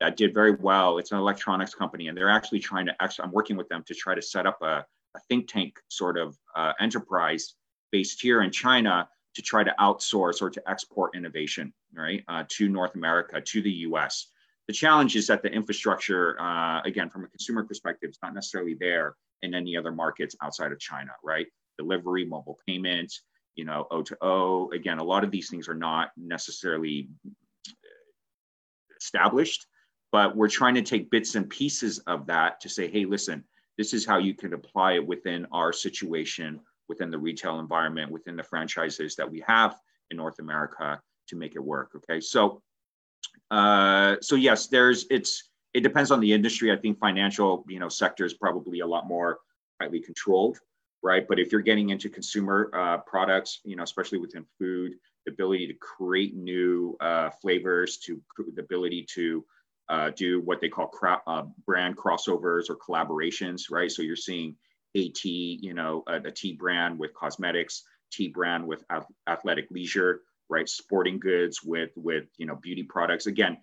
that did very well. It's an electronics company, and they're actually trying to. Actually, I'm working with them to try to set up a, a think tank sort of uh, enterprise based here in China to try to outsource or to export innovation, right, uh, to North America, to the U.S. The challenge is that the infrastructure, uh, again, from a consumer perspective, is not necessarily there in any other markets outside of China, right? Delivery, mobile payments, you know, O to O. Again, a lot of these things are not necessarily established, but we're trying to take bits and pieces of that to say, hey, listen, this is how you can apply it within our situation, within the retail environment, within the franchises that we have in North America to make it work. Okay, so uh, so yes, there's it's it depends on the industry. I think financial, you know, sector is probably a lot more tightly controlled, right? But if you're getting into consumer uh, products, you know, especially within food, the ability to create new uh, flavors, to the ability to uh, do what they call uh, brand crossovers or collaborations, right? So you're seeing a tea, you know, a, a tea brand with cosmetics, tea brand with athletic leisure, right? Sporting goods with with you know beauty products. Again,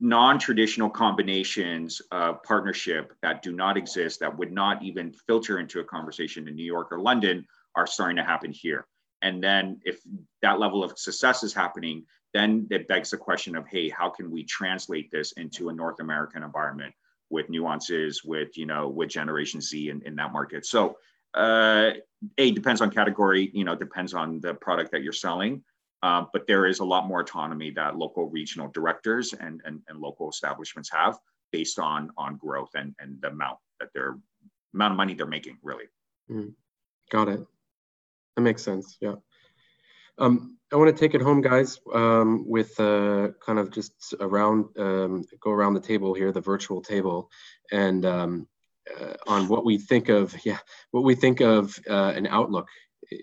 non-traditional combinations of partnership that do not exist that would not even filter into a conversation in new york or london are starting to happen here. And then if that level of success is happening then it begs the question of hey how can we translate this into a north american environment with nuances with you know with generation z in, in that market? So uh, a depends on category you know depends on the product that you're selling uh, but there is a lot more autonomy that local regional directors and, and, and local establishments have based on on growth and, and the amount that they're amount of money they're making really. Mm. got it. That makes sense yeah. Um, I want to take it home, guys, um, with uh, kind of just around, um, go around the table here, the virtual table, and um, uh, on what we think of, yeah, what we think of uh, an outlook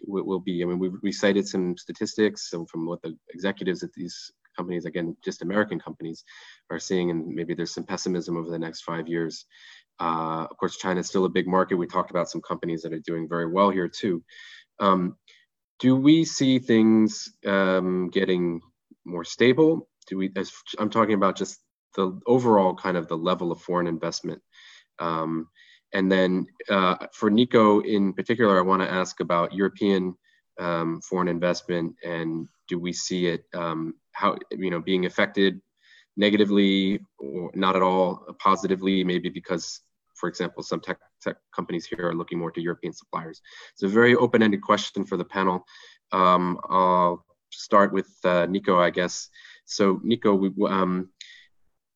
will, will be. I mean, we, we cited some statistics from what the executives at these companies, again, just American companies, are seeing, and maybe there's some pessimism over the next five years. Uh, of course, China is still a big market. We talked about some companies that are doing very well here too. Um, do we see things um, getting more stable? Do we? As I'm talking about just the overall kind of the level of foreign investment. Um, and then uh, for Nico in particular, I want to ask about European um, foreign investment and do we see it um, how you know being affected negatively or not at all positively maybe because for example some tech, tech companies here are looking more to european suppliers? It's a very open-ended question for the panel. Um, i'll start with uh, nico i guess. So nico we, um,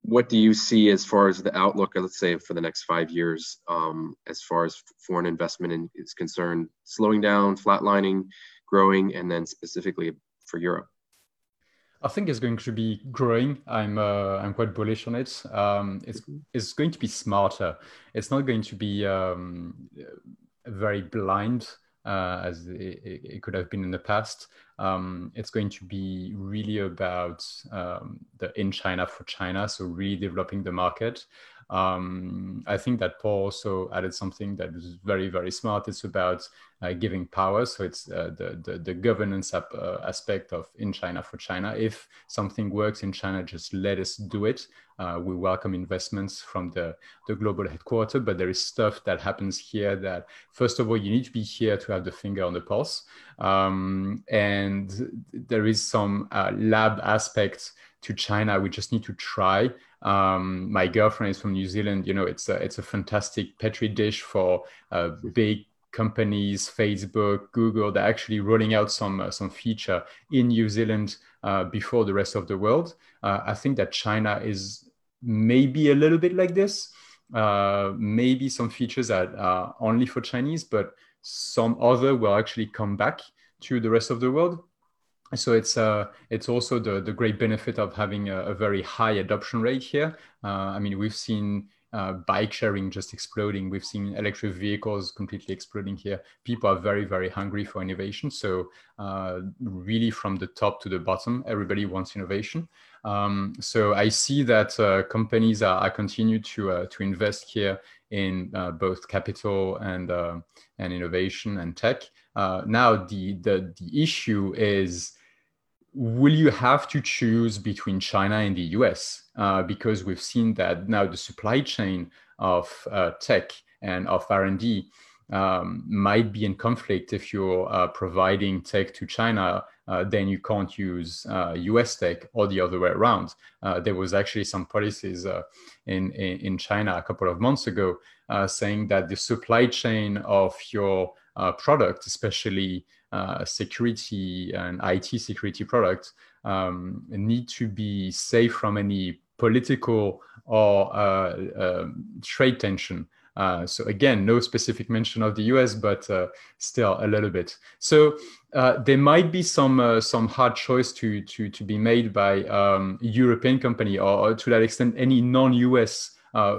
what do you see as far as the outlook let's say for the next five years um, as far as foreign investment in, is concerned slowing down flatlining growing and then specifically for europe I think it's going to be growing. I'm uh, I'm quite bullish on it. Um, it's it's going to be smarter. It's not going to be um, very blind uh, as it, it, could have been in the past. Um, it's going to be really about um, the in China for China, so really developing the market. Um, I think that Paul also added something that is very, very smart. It's about uh, giving power. So it's uh, the, the, the, governance uh, aspect of in China for China. If something works in China, just let us do it. Uh, we welcome investments from the, the global headquarters, but there is stuff that happens here that, first of all, you need to be here to have the finger on the pulse. Um, and there is some uh, lab aspects to China. We just need to try. Um, my girlfriend is from New Zealand. You know, it's a, it's a fantastic petri dish for uh, big companies, Facebook, Google. They're actually rolling out some uh, some feature in New Zealand uh, before the rest of the world. Uh, I think that China is maybe a little bit like this. Uh, maybe some features that are only for Chinese, but some other will actually come back to the rest of the world so it's uh, it's also the, the great benefit of having a, a very high adoption rate here. Uh, I mean, we've seen uh, bike sharing just exploding. We've seen electric vehicles completely exploding here. People are very, very hungry for innovation. So uh, really from the top to the bottom, everybody wants innovation. Um, so I see that uh, companies are, are continue to, uh, to invest here in uh, both capital and, uh, and innovation and tech. now the, the, the issue is will you have to choose between China and the US? Uh, because we've seen that now the supply chain of uh, tech and of R&D um, might be in conflict if you're uh, providing tech to China, uh, then you can't use US uh, tech or the other way around. Uh, there was actually some policies in, in, in, China a couple of months ago saying that the supply chain of your product, especially uh, security and IT security products um, need to be safe from any political or uh, uh, trade tension. Uh, so again, no specific mention of the U.S., but uh, still a little bit. So uh, there might be some some hard choice to to to be made by um, European company or, to that extent any non-U.S.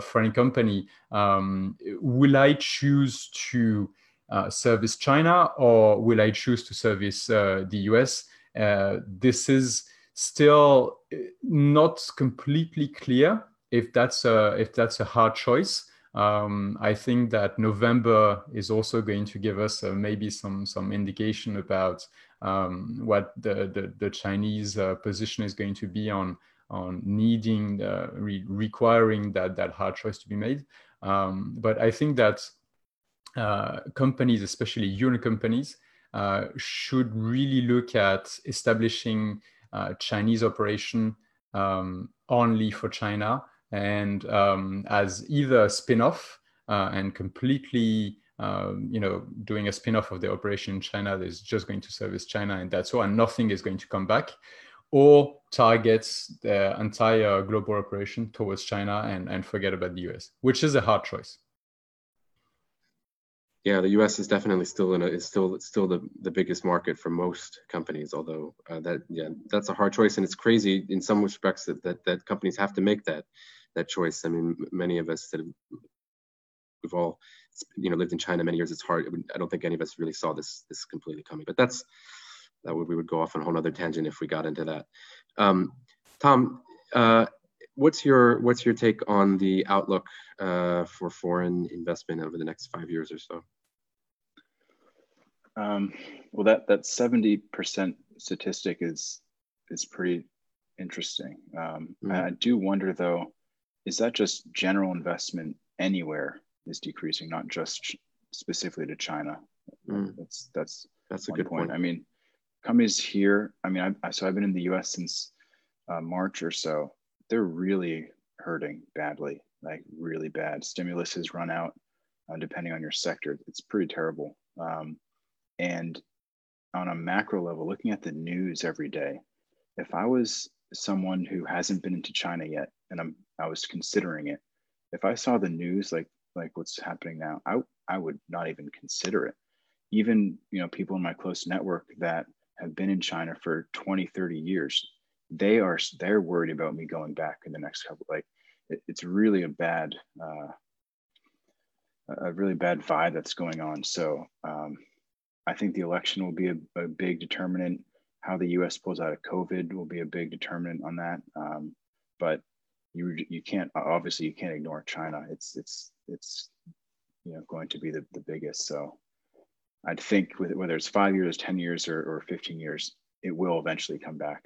foreign company. Um, will I choose to uh, service China or will I choose to service uh, the US? Uh, this is still uh, not completely clear if that's a, if that's a hard choice. Um, I think that November is also going to give us uh, maybe some some indication about um, what the, the, the Chinese uh, position is going to be on on needing re requiring that that hard choice to be made. Um, but I think that uh, companies, especially union companies, uh, should really look at establishing uh, Chinese operation um, only for China and um, as either a spin-off uh, and completely um, you know, doing a spin-off of the operation in China that is just going to service China and that's all, and nothing is going to come back, or targets the entire global operation towards China and, and forget about the US, which is a hard choice yeah, the U.S. is definitely still in a, is still still the, the biggest market for most companies. Although uh, that yeah, that's a hard choice, and it's crazy in some respects that, that that companies have to make that that choice. I mean, many of us that we've all you know lived in China many years, it's hard. I don't think any of us really saw this this completely coming. But that's that would we would go off on a whole other tangent if we got into that. Um, Tom, uh, what's your what's your take on the outlook uh, for foreign investment over the next five years or so? Um, well, that that seventy percent statistic is is pretty interesting. Um, mm. I do wonder though, is that just general investment anywhere is decreasing, not just specifically to China? Mm. That's that's that's a good point. point. I mean, companies here. I mean, I, so I've been in the U.S. since uh, March or so. They're really hurting badly, like really bad. Stimulus has run out, uh, depending on your sector. It's pretty terrible. Um, and on a macro level, looking at the news every day, if I was someone who hasn't been into China yet and I'm I was considering it, if I saw the news like like what's happening now, I I would not even consider it. Even you know people in my close network that have been in China for 20, 30 years, they are they're worried about me going back in the next couple. Like it, it's really a bad uh, a really bad vibe that's going on. So um, I think the election will be a, a, big determinant. How the U.S. pulls out of COVID will be a big determinant on that. Um, but you you can't obviously you can't ignore China. It's it's it's you know going to be the, the biggest. So I'd think whether it's five years, ten years, or, or fifteen years, it will eventually come back.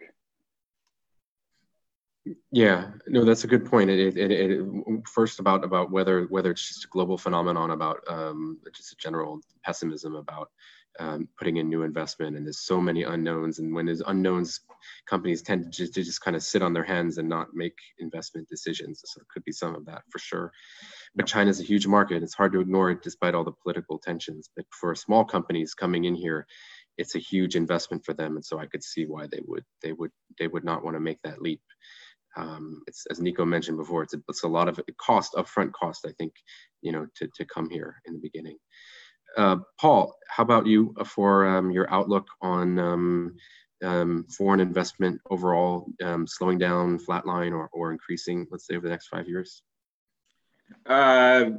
Yeah, no, that's a good point. It, it, it, first about about whether whether it's just a global phenomenon about um, just a general pessimism about um, putting in new investment and there's so many unknowns and when there's unknowns companies tend to just, to just kind of sit on their hands and not make investment decisions so it could be some of that for sure. But china's a huge market it's hard to ignore it despite all the political tensions but for small companies coming in here it's a huge investment for them and so i could see why they would they would they would not want to make that leap. Um, it's as Nico mentioned before, it's a, it's a lot of cost, upfront cost, I think, you know, to, to come here in the beginning. Uh, Paul, how about you for um, your outlook on um, um, foreign investment overall um, slowing down, flatline, or, or increasing, let's say, over the next five years? Uh,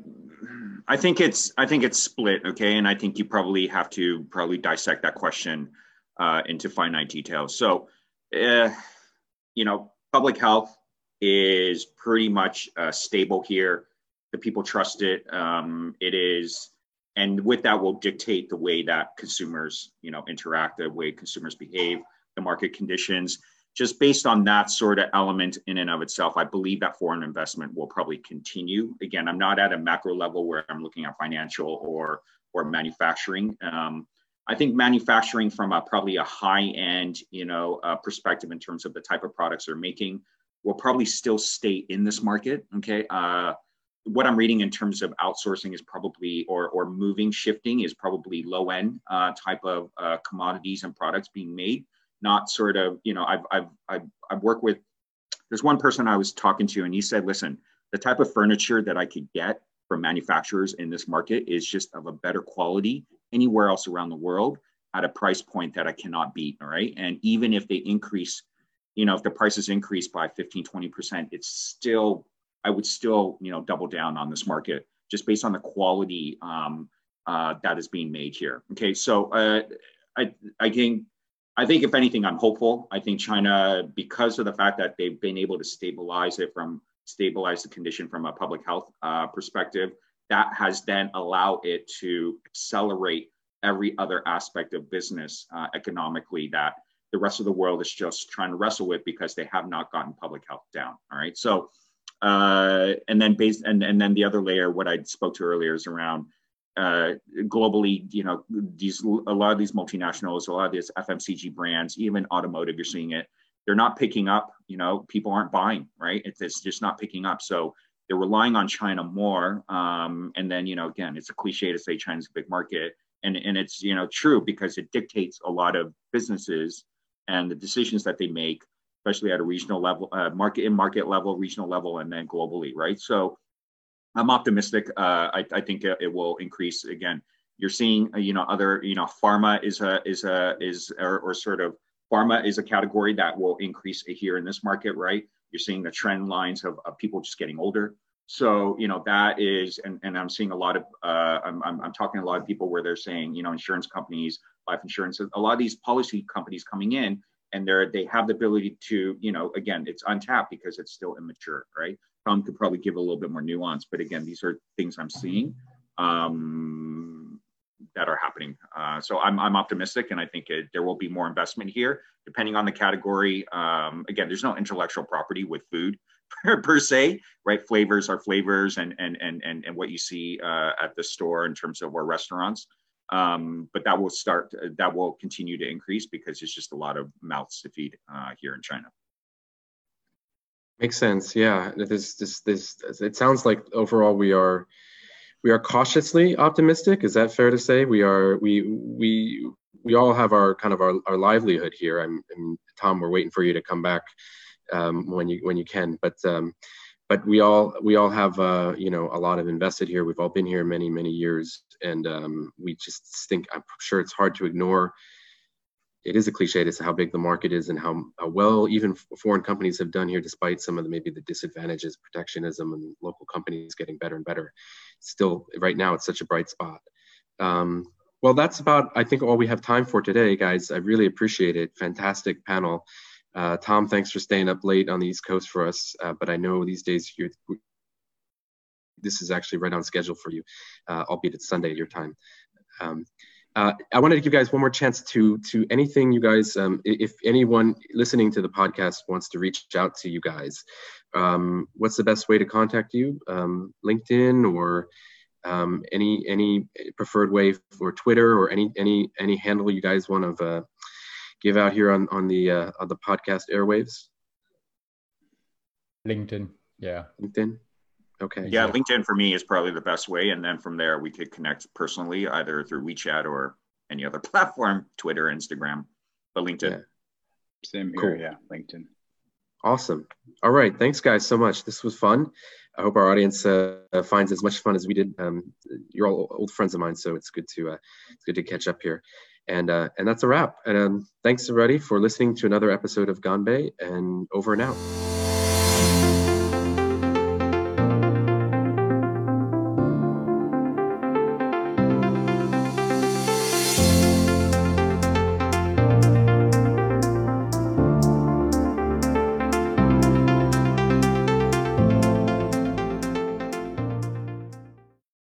I think it's I think it's split, okay, and I think you probably have to probably dissect that question uh, into finite details. So, uh, you know, public health is pretty much uh, stable here. The people trust it. Um, it is and with that will dictate the way that consumers you know interact the way consumers behave the market conditions. Just based on that sort of element in and of itself i believe that foreign investment will probably continue. Again i'm not at a macro level where i'm looking at financial or or manufacturing. Um, i think manufacturing from a probably a high end you know uh, perspective in terms of the type of products they're making will probably still stay in this market okay? Uh, what I'm reading in terms of outsourcing is probably, or, or moving, shifting is probably low end uh, type of uh, commodities and products being made, not sort of, you know, I've, I've, I've, I've worked with, there's one person I was talking to and he said, listen, the type of furniture that I could get from manufacturers in this market is just of a better quality anywhere else around the world at a price point that I cannot beat. All right. And even if they increase, you know, if the prices increase by 15, 20%, it's still I would still, you know, double down on this market just based on the quality um, uh, that is being made here. Okay, so uh, I, I think, I think if anything, I'm hopeful. I think China, because of the fact that they've been able to stabilize it from stabilize the condition from a public health uh, perspective, that has then allowed it to accelerate every other aspect of business uh, economically that the rest of the world is just trying to wrestle with because they have not gotten public health down. All right, so uh, and then based and, and then the other layer, what I spoke to earlier is around uh, globally, you know, these a lot of these multinationals, a lot of these FMCG brands, even automotive, you're seeing it. They're not picking up. You know, people aren't buying, right? It's, it's just not picking up. So they're relying on China more. Um, and then, you know, again, it's a cliche to say China's a big market, and and it's you know true because it dictates a lot of businesses and the decisions that they make especially at a regional level, uh, market in market level, regional level, and then globally, right? So I'm optimistic. Uh, I, I, think it, will increase again. You're seeing, uh, you know, other, you know, pharma is a is a is or, or sort of pharma is a category that will increase here in this market, right? You're seeing the trend lines of, of people just getting older. So, you know, that is, and, and I'm seeing a lot of, uh, I'm, I'm, I'm talking to a lot of people where they're saying, you know, insurance companies, life insurance, a lot of these policy companies coming in and they're, they have the ability to, you know, again, it's untapped because it's still immature, right? Tom could probably give a little bit more nuance, but again, these are things I'm seeing um, that are happening. Uh, so I'm, I'm optimistic and I think it, there will be more investment here, depending on the category. Um, again, there's no intellectual property with food per, se, right? Flavors are flavors, and and and and, and what you see uh, at the store in terms of our restaurants. Um, but that will start. That will continue to increase because it's just a lot of mouths to feed uh, here in China. Makes sense. Yeah, this this this. It sounds like overall we are we are cautiously optimistic. Is that fair to say? We are we we we all have our kind of our, our livelihood here. I'm, and Tom, we're waiting for you to come back um, when you when you can. But um, but we all we all have uh, you know a lot of invested here. We've all been here many many years, and um, we just think I'm sure it's hard to ignore. It is a cliche to say how big the market is and how, how well even foreign companies have done here, despite some of the maybe the disadvantages, protectionism, and local companies getting better and better. Still, right now, it's such a bright spot. Um, well, that's about I think all we have time for today, guys. I really appreciate it. Fantastic panel. Uh, Tom, thanks for staying up late on the East Coast for us. Uh, but I know these days you're, this is actually right on schedule for you, uh, albeit it's Sunday at your time. Um, uh, I wanted to give you guys one more chance to to anything you guys, um, if anyone listening to the podcast wants to reach out to you guys, um, what's the best way to contact you? Um, LinkedIn or um, any any preferred way for Twitter or any any any handle you guys want to uh, give out here on on the uh, on the podcast airwaves? LinkedIn. Yeah. LinkedIn. Okay. Yeah, LinkedIn for me is probably the best way, and then from there we could connect personally, either through WeChat or any other platform, Twitter, Instagram, but LinkedIn. Yeah. Same here. Cool. Yeah, LinkedIn. Awesome. All right. Thanks, guys, so much. This was fun. I hope our audience uh, finds as much fun as we did. Um, you're all old friends of mine, so it's good to uh, it's good to catch up here. And uh, and that's a wrap. And um, thanks everybody for listening to another episode of Ganbei and over and out.